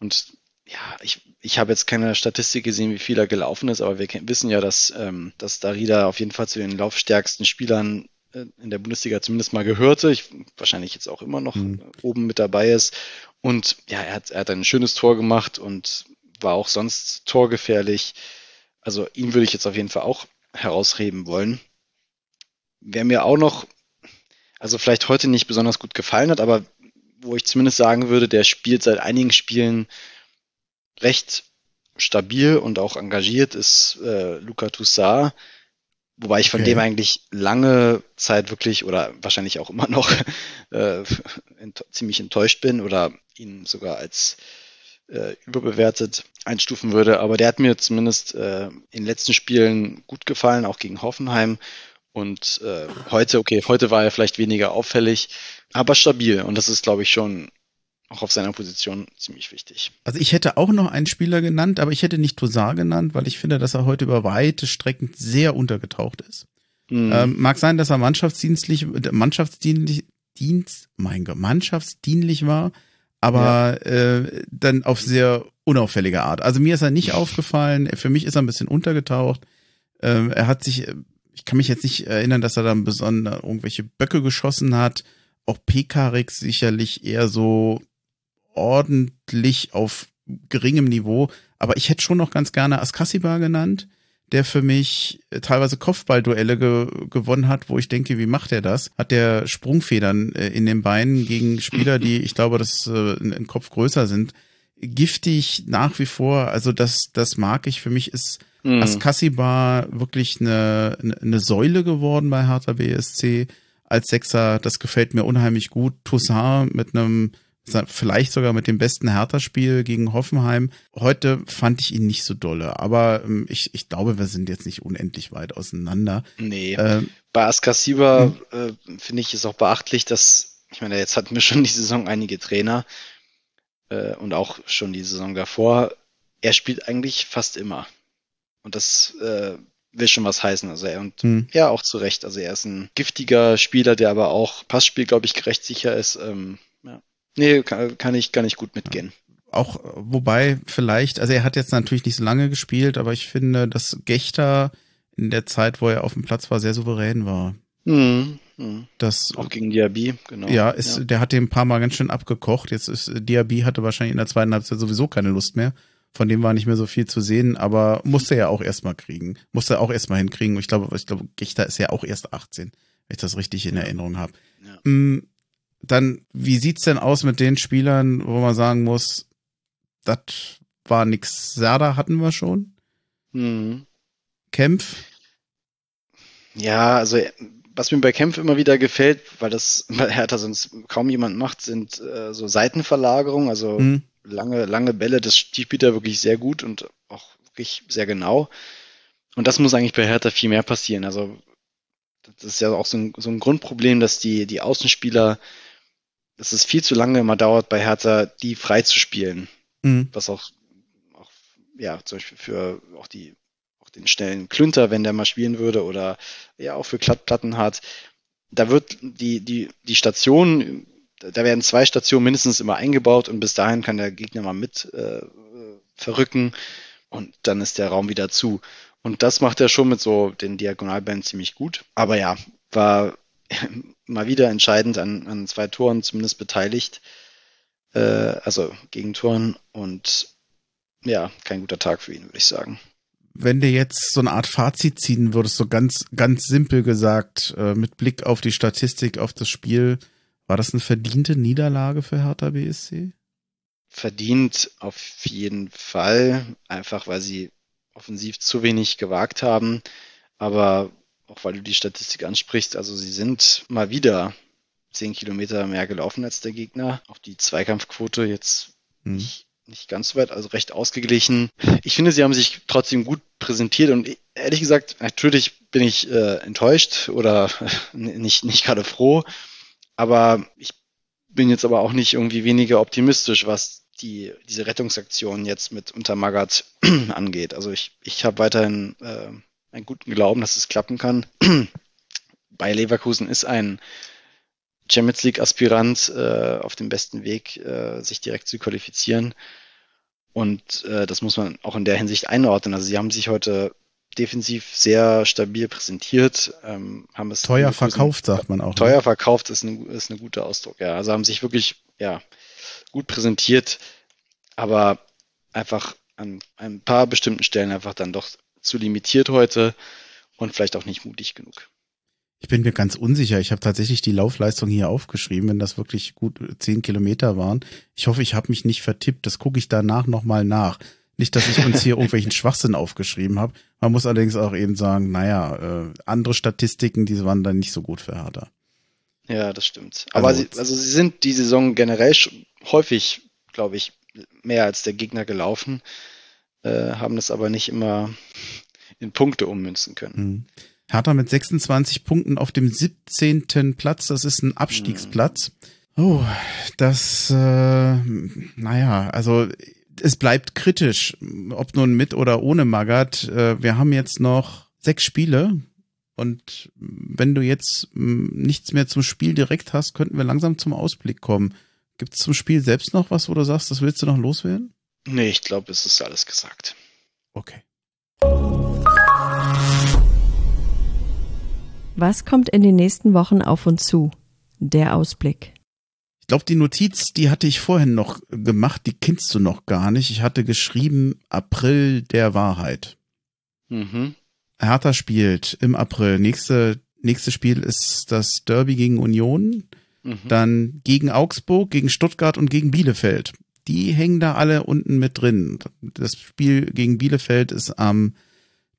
Und ja, ich, ich habe jetzt keine Statistik gesehen, wie viel er gelaufen ist, aber wir wissen ja, dass, ähm, dass Darida auf jeden Fall zu den laufstärksten Spielern äh, in der Bundesliga zumindest mal gehörte. Ich, wahrscheinlich jetzt auch immer noch mhm. oben mit dabei ist. Und ja, er hat, er hat ein schönes Tor gemacht und war auch sonst torgefährlich. Also ihn würde ich jetzt auf jeden Fall auch herausheben wollen. Wer mir auch noch, also vielleicht heute nicht besonders gut gefallen hat, aber wo ich zumindest sagen würde, der spielt seit einigen Spielen recht stabil und auch engagiert ist äh, Luca Toussaint, wobei ich von okay. dem eigentlich lange Zeit wirklich oder wahrscheinlich auch immer noch äh, ent ziemlich enttäuscht bin oder ihn sogar als äh, überbewertet einstufen würde. Aber der hat mir zumindest äh, in den letzten Spielen gut gefallen, auch gegen Hoffenheim. Und äh, heute, okay, heute war er vielleicht weniger auffällig, aber stabil. Und das ist, glaube ich, schon auch auf seiner Position ziemlich wichtig. Also ich hätte auch noch einen Spieler genannt, aber ich hätte nicht Tosar genannt, weil ich finde, dass er heute über weite Strecken sehr untergetaucht ist. Mhm. Ähm, mag sein, dass er mannschaftsdienstlich, mannschaftsdienlich, Dienst, mein Gott, mannschaftsdienlich war, aber ja. äh, dann auf sehr unauffällige Art. Also mir ist er nicht aufgefallen, für mich ist er ein bisschen untergetaucht. Ähm, er hat sich, ich kann mich jetzt nicht erinnern, dass er dann besonders irgendwelche Böcke geschossen hat. Auch Pekarik sicherlich eher so ordentlich auf geringem Niveau. Aber ich hätte schon noch ganz gerne Askasiba genannt, der für mich teilweise Kopfballduelle ge gewonnen hat, wo ich denke, wie macht er das? Hat der Sprungfedern äh, in den Beinen gegen Spieler, die ich glaube, dass äh, im Kopf größer sind. Giftig nach wie vor, also das, das mag ich. Für mich ist mhm. Askasiba wirklich eine, eine Säule geworden bei Hertha BSC als Sechser. Das gefällt mir unheimlich gut. Toussaint mit einem vielleicht sogar mit dem besten Hertha-Spiel gegen Hoffenheim. Heute fand ich ihn nicht so dolle, aber ähm, ich, ich glaube, wir sind jetzt nicht unendlich weit auseinander. Nee. Ähm, Bei Askasiba hm. äh, finde ich es auch beachtlich, dass, ich meine, jetzt hatten wir schon die Saison einige Trainer äh, und auch schon die Saison davor. Er spielt eigentlich fast immer. Und das äh, will schon was heißen. Also er und hm. ja, auch zu Recht. Also er ist ein giftiger Spieler, der aber auch Passspiel, glaube ich, gerecht sicher ist. Ähm. Nee, kann, kann ich gar nicht gut mitgehen. Auch, wobei vielleicht, also er hat jetzt natürlich nicht so lange gespielt, aber ich finde, dass Gechter in der Zeit, wo er auf dem Platz war, sehr souverän war. Mhm. Mhm. Das, auch gegen Diaby, genau. Ja, ist, ja. der hat den ein paar Mal ganz schön abgekocht. Jetzt ist Diaby hatte wahrscheinlich in der zweiten Halbzeit sowieso keine Lust mehr. Von dem war nicht mehr so viel zu sehen, aber musste er auch erstmal kriegen. Musste er auch erstmal hinkriegen. Ich glaube, ich glaube, Gechter ist ja auch erst 18, wenn ich das richtig in Erinnerung habe. Ja. Dann, wie sieht's denn aus mit den Spielern, wo man sagen muss, das war nix. Serda hatten wir schon. Mhm. Kempf. Ja, also was mir bei Kempf immer wieder gefällt, weil das bei Hertha sonst kaum jemand macht, sind äh, so Seitenverlagerungen, also mhm. lange, lange Bälle. Das spielt er wirklich sehr gut und auch wirklich sehr genau. Und das muss eigentlich bei Hertha viel mehr passieren. Also das ist ja auch so ein, so ein Grundproblem, dass die, die Außenspieler dass es viel zu lange immer dauert bei Hertha, die frei zu spielen. Mhm. Was auch, auch, ja, zum Beispiel für auch die, auch den schnellen Klünter, wenn der mal spielen würde, oder ja, auch für Platten hat. Da wird die, die, die Station, da werden zwei Stationen mindestens immer eingebaut und bis dahin kann der Gegner mal mit äh, verrücken und dann ist der Raum wieder zu. Und das macht er schon mit so den Diagonalbällen ziemlich gut. Aber ja, war mal wieder entscheidend an, an zwei Toren zumindest beteiligt, äh, also Gegentoren und ja, kein guter Tag für ihn, würde ich sagen. Wenn du jetzt so eine Art Fazit ziehen würdest, so ganz, ganz simpel gesagt, äh, mit Blick auf die Statistik, auf das Spiel, War das eine verdiente Niederlage für Hertha BSC? Verdient auf jeden Fall, einfach weil sie offensiv zu wenig gewagt haben. Aber auch weil du die Statistik ansprichst, also sie sind mal wieder zehn Kilometer mehr gelaufen als der Gegner. Auch die Zweikampfquote jetzt hm. nicht, nicht ganz so weit, also recht ausgeglichen. Ich finde, sie haben sich trotzdem gut präsentiert und ehrlich gesagt, natürlich bin ich äh, enttäuscht oder nicht, nicht gerade froh, aber ich bin jetzt aber auch nicht irgendwie weniger optimistisch, was die, diese Rettungsaktion jetzt mit Untermagert angeht. Also ich, ich habe weiterhin äh, einen guten Glauben, dass es klappen kann. Bei Leverkusen ist ein Champions League Aspirant äh, auf dem besten Weg, äh, sich direkt zu qualifizieren. Und äh, das muss man auch in der Hinsicht einordnen. Also sie haben sich heute defensiv sehr stabil präsentiert, ähm, haben es teuer verkauft, sagt man auch. Ne? Teuer ne? verkauft ist ein ist eine gute Ausdruck. Ja, also haben sich wirklich ja gut präsentiert, aber einfach an ein paar bestimmten Stellen einfach dann doch zu limitiert heute und vielleicht auch nicht mutig genug. Ich bin mir ganz unsicher. Ich habe tatsächlich die Laufleistung hier aufgeschrieben, wenn das wirklich gut zehn Kilometer waren. Ich hoffe, ich habe mich nicht vertippt. Das gucke ich danach nochmal nach. Nicht, dass ich uns hier irgendwelchen Schwachsinn aufgeschrieben habe. Man muss allerdings auch eben sagen, naja, äh, andere Statistiken, die waren dann nicht so gut für Hertha. Ja, das stimmt. Aber also, sie, also sie sind die Saison generell häufig, glaube ich, mehr als der Gegner gelaufen, äh, haben das aber nicht immer in Punkte ummünzen können. Mhm. Hertha mit 26 Punkten auf dem 17. Platz, das ist ein Abstiegsplatz. Mhm. Oh, das, äh, naja, also es bleibt kritisch, ob nun mit oder ohne Magath. Äh, wir haben jetzt noch sechs Spiele und wenn du jetzt hm, nichts mehr zum Spiel direkt hast, könnten wir langsam zum Ausblick kommen. Gibt es zum Spiel selbst noch was, wo du sagst, das willst du noch loswerden? Nee, ich glaube, es ist alles gesagt. Okay. Was kommt in den nächsten Wochen auf uns zu? Der Ausblick. Ich glaube, die Notiz, die hatte ich vorhin noch gemacht, die kennst du noch gar nicht. Ich hatte geschrieben April der Wahrheit. Mhm. Hertha spielt im April. Nächste, nächste Spiel ist das Derby gegen Union. Mhm. Dann gegen Augsburg, gegen Stuttgart und gegen Bielefeld. Die hängen da alle unten mit drin. Das Spiel gegen Bielefeld ist am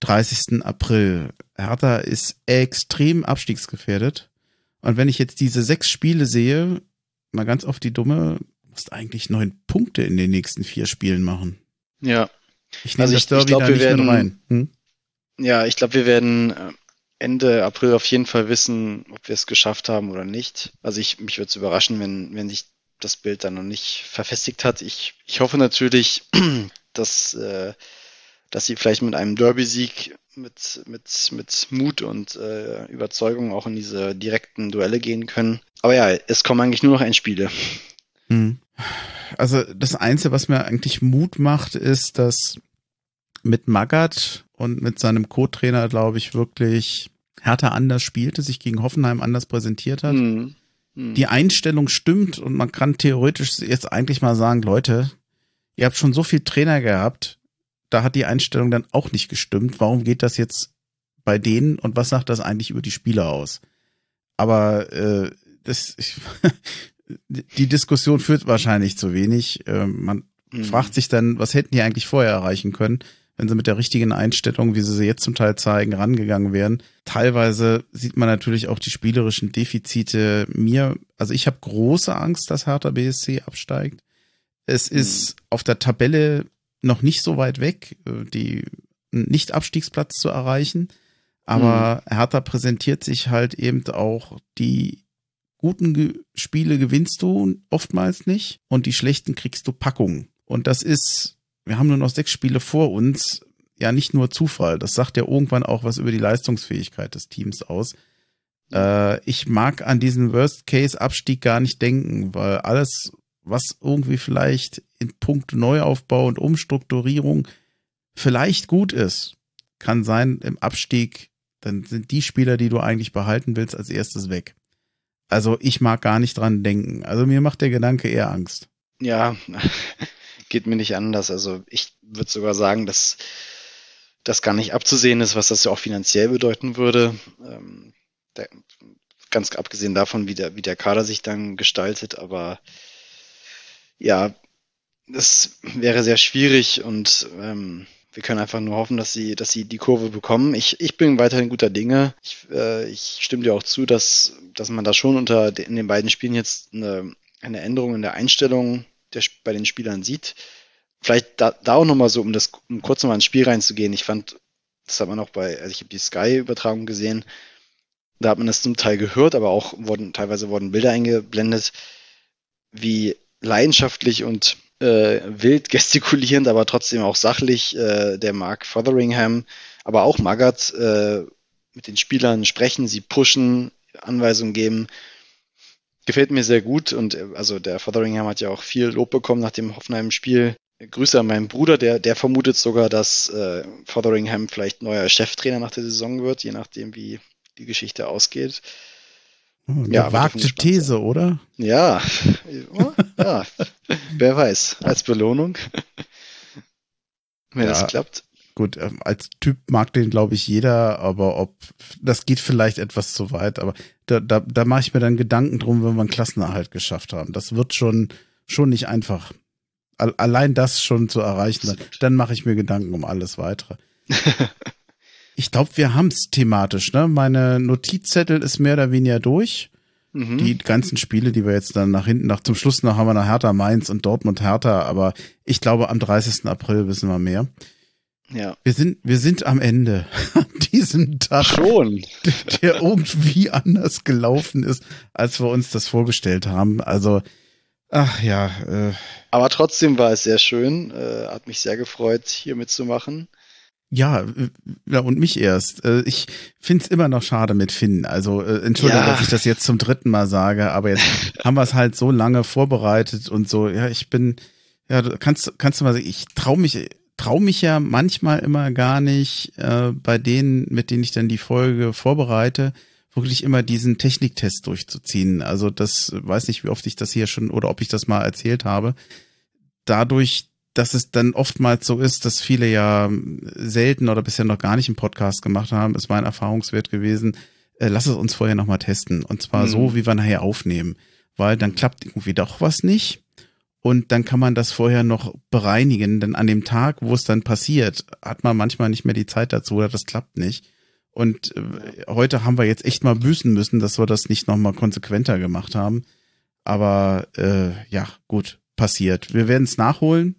30. April. Hertha ist extrem abstiegsgefährdet. Und wenn ich jetzt diese sechs Spiele sehe, mal ganz auf die Dumme, musst eigentlich neun Punkte in den nächsten vier Spielen machen. Ja. Ich nehme also ich glaub, da nicht werden, rein. Hm? Ja, ich glaube, wir werden äh, Ende April auf jeden Fall wissen, ob wir es geschafft haben oder nicht. Also ich, mich würde es überraschen, wenn, wenn sich das Bild dann noch nicht verfestigt hat. Ich, ich hoffe natürlich, dass, äh, dass sie vielleicht mit einem Derby-Sieg mit, mit, mit Mut und äh, Überzeugung auch in diese direkten Duelle gehen können. Aber ja, es kommen eigentlich nur noch Endspiele. Hm. Also das Einzige, was mir eigentlich Mut macht, ist, dass mit Magath und mit seinem Co-Trainer, glaube ich, wirklich Hertha anders spielte, sich gegen Hoffenheim anders präsentiert hat. Hm. Hm. Die Einstellung stimmt und man kann theoretisch jetzt eigentlich mal sagen, Leute, ihr habt schon so viel Trainer gehabt, da hat die Einstellung dann auch nicht gestimmt. Warum geht das jetzt bei denen und was sagt das eigentlich über die Spieler aus? Aber äh, das, ich, die Diskussion führt wahrscheinlich zu wenig. Äh, man mhm. fragt sich dann, was hätten die eigentlich vorher erreichen können, wenn sie mit der richtigen Einstellung, wie sie sie jetzt zum Teil zeigen, rangegangen wären. Teilweise sieht man natürlich auch die spielerischen Defizite mir. Also ich habe große Angst, dass Hertha BSC absteigt. Es mhm. ist auf der Tabelle noch nicht so weit weg, äh, die Nicht-Abstiegsplatz zu erreichen. Aber mhm. Hertha präsentiert sich halt eben auch die guten Ge Spiele gewinnst du oftmals nicht und die schlechten kriegst du Packungen. Und das ist, wir haben nur noch sechs Spiele vor uns, ja nicht nur Zufall. Das sagt ja irgendwann auch was über die Leistungsfähigkeit des Teams aus. Äh, ich mag an diesen Worst-Case-Abstieg gar nicht denken, weil alles, was irgendwie vielleicht in puncto Neuaufbau und Umstrukturierung vielleicht gut ist, kann sein im Abstieg, dann sind die Spieler, die du eigentlich behalten willst, als erstes weg. Also ich mag gar nicht dran denken. Also mir macht der Gedanke eher Angst. Ja, geht mir nicht anders. Also ich würde sogar sagen, dass das gar nicht abzusehen ist, was das ja auch finanziell bedeuten würde. Ähm, ganz abgesehen davon, wie der, wie der Kader sich dann gestaltet, aber ja, das wäre sehr schwierig und ähm, wir können einfach nur hoffen, dass sie, dass sie die Kurve bekommen. Ich, ich bin weiterhin guter Dinge. Ich, äh, ich stimme dir auch zu, dass, dass man da schon unter de, in den beiden Spielen jetzt eine, eine Änderung in der Einstellung der, bei den Spielern sieht. Vielleicht da, da auch nochmal so, um das um kurz nochmal ins Spiel reinzugehen. Ich fand, das hat man auch bei, also ich habe die Sky-Übertragung gesehen, da hat man das zum Teil gehört, aber auch wurden, teilweise wurden Bilder eingeblendet, wie leidenschaftlich und äh, wild gestikulierend, aber trotzdem auch sachlich äh, der Mark Fotheringham, aber auch Magath äh, mit den Spielern sprechen, sie pushen, Anweisungen geben. Gefällt mir sehr gut und äh, also der Fotheringham hat ja auch viel Lob bekommen nach dem Hoffenheim-Spiel. Grüße an meinen Bruder, der, der vermutet sogar, dass äh, Fotheringham vielleicht neuer Cheftrainer nach der Saison wird, je nachdem, wie die Geschichte ausgeht. Oh, ja, gewagte These, sein. oder? Ja, ja, wer weiß, als Belohnung, wenn ja, das klappt. Gut, ähm, als Typ mag den, glaube ich, jeder, aber ob, das geht vielleicht etwas zu weit, aber da, da, da mache ich mir dann Gedanken drum, wenn wir einen Klassenerhalt geschafft haben. Das wird schon, schon nicht einfach. Allein das schon zu erreichen, dann, dann mache ich mir Gedanken um alles weitere. Ich glaube, wir haben es thematisch. Ne? Meine Notizzettel ist mehr oder weniger durch. Mhm. Die ganzen Spiele, die wir jetzt dann nach hinten, nach zum Schluss noch haben wir noch Hertha Mainz und Dortmund Hertha, aber ich glaube, am 30. April wissen wir mehr. Ja. Wir sind, wir sind am Ende an diesem Tag. Schon. Der irgendwie anders gelaufen ist, als wir uns das vorgestellt haben. Also, ach ja. Äh. Aber trotzdem war es sehr schön. Äh, hat mich sehr gefreut, hier mitzumachen. Ja, äh, ja, und mich erst. Äh, ich find's immer noch schade mit Finn. Also äh, Entschuldigung, ja. dass ich das jetzt zum dritten Mal sage, aber jetzt haben wir es halt so lange vorbereitet und so. Ja, ich bin, ja, kannst, kannst du mal sagen, ich trau mich, trau mich ja manchmal immer gar nicht äh, bei denen, mit denen ich dann die Folge vorbereite, wirklich immer diesen Techniktest durchzuziehen. Also das weiß nicht, wie oft ich das hier schon oder ob ich das mal erzählt habe. Dadurch dass es dann oftmals so ist, dass viele ja selten oder bisher noch gar nicht einen Podcast gemacht haben, ist mein Erfahrungswert gewesen, äh, lass es uns vorher nochmal testen. Und zwar mhm. so, wie wir nachher aufnehmen. Weil dann klappt irgendwie doch was nicht. Und dann kann man das vorher noch bereinigen, denn an dem Tag, wo es dann passiert, hat man manchmal nicht mehr die Zeit dazu oder das klappt nicht. Und äh, heute haben wir jetzt echt mal büßen müssen, dass wir das nicht nochmal konsequenter gemacht haben. Aber äh, ja, gut, passiert. Wir werden es nachholen.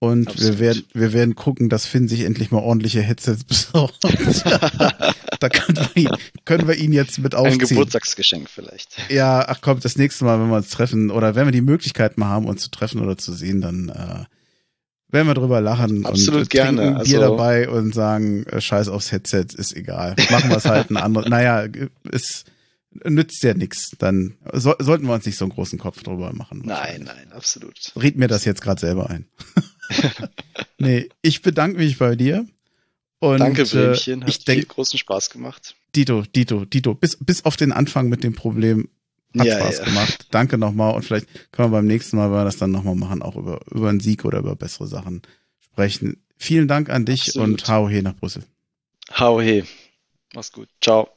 Und Absolut. wir werden, wir werden gucken, dass Finn sich endlich mal ordentliche Headsets besorgt. da können wir, ihn, können wir ihn jetzt mit aufziehen. Ein Geburtstagsgeschenk vielleicht. Ja, ach komm, das nächste Mal, wenn wir uns treffen oder wenn wir die Möglichkeit mal haben, uns zu treffen oder zu sehen, dann äh, werden wir drüber lachen Absolut und gerne. Bier also, dabei und sagen, äh, scheiß aufs Headset, ist egal. Machen wir es halt ein anderes. Naja, ist nützt ja nichts. Dann so, sollten wir uns nicht so einen großen Kopf drüber machen. Nein, nein, absolut. Red mir das jetzt gerade selber ein. nee, ich bedanke mich bei dir. Und, Danke, Blümchen. Hat ich denke, großen Spaß gemacht. Dito, Dito, Dito, bis, bis auf den Anfang mit dem Problem hat ja, Spaß ja. gemacht. Danke nochmal und vielleicht können wir beim nächsten Mal, wenn wir das dann nochmal machen, auch über, über einen Sieg oder über bessere Sachen sprechen. Vielen Dank an dich Absolut. und hau he nach Brüssel. Hau he. Mach's gut. Ciao.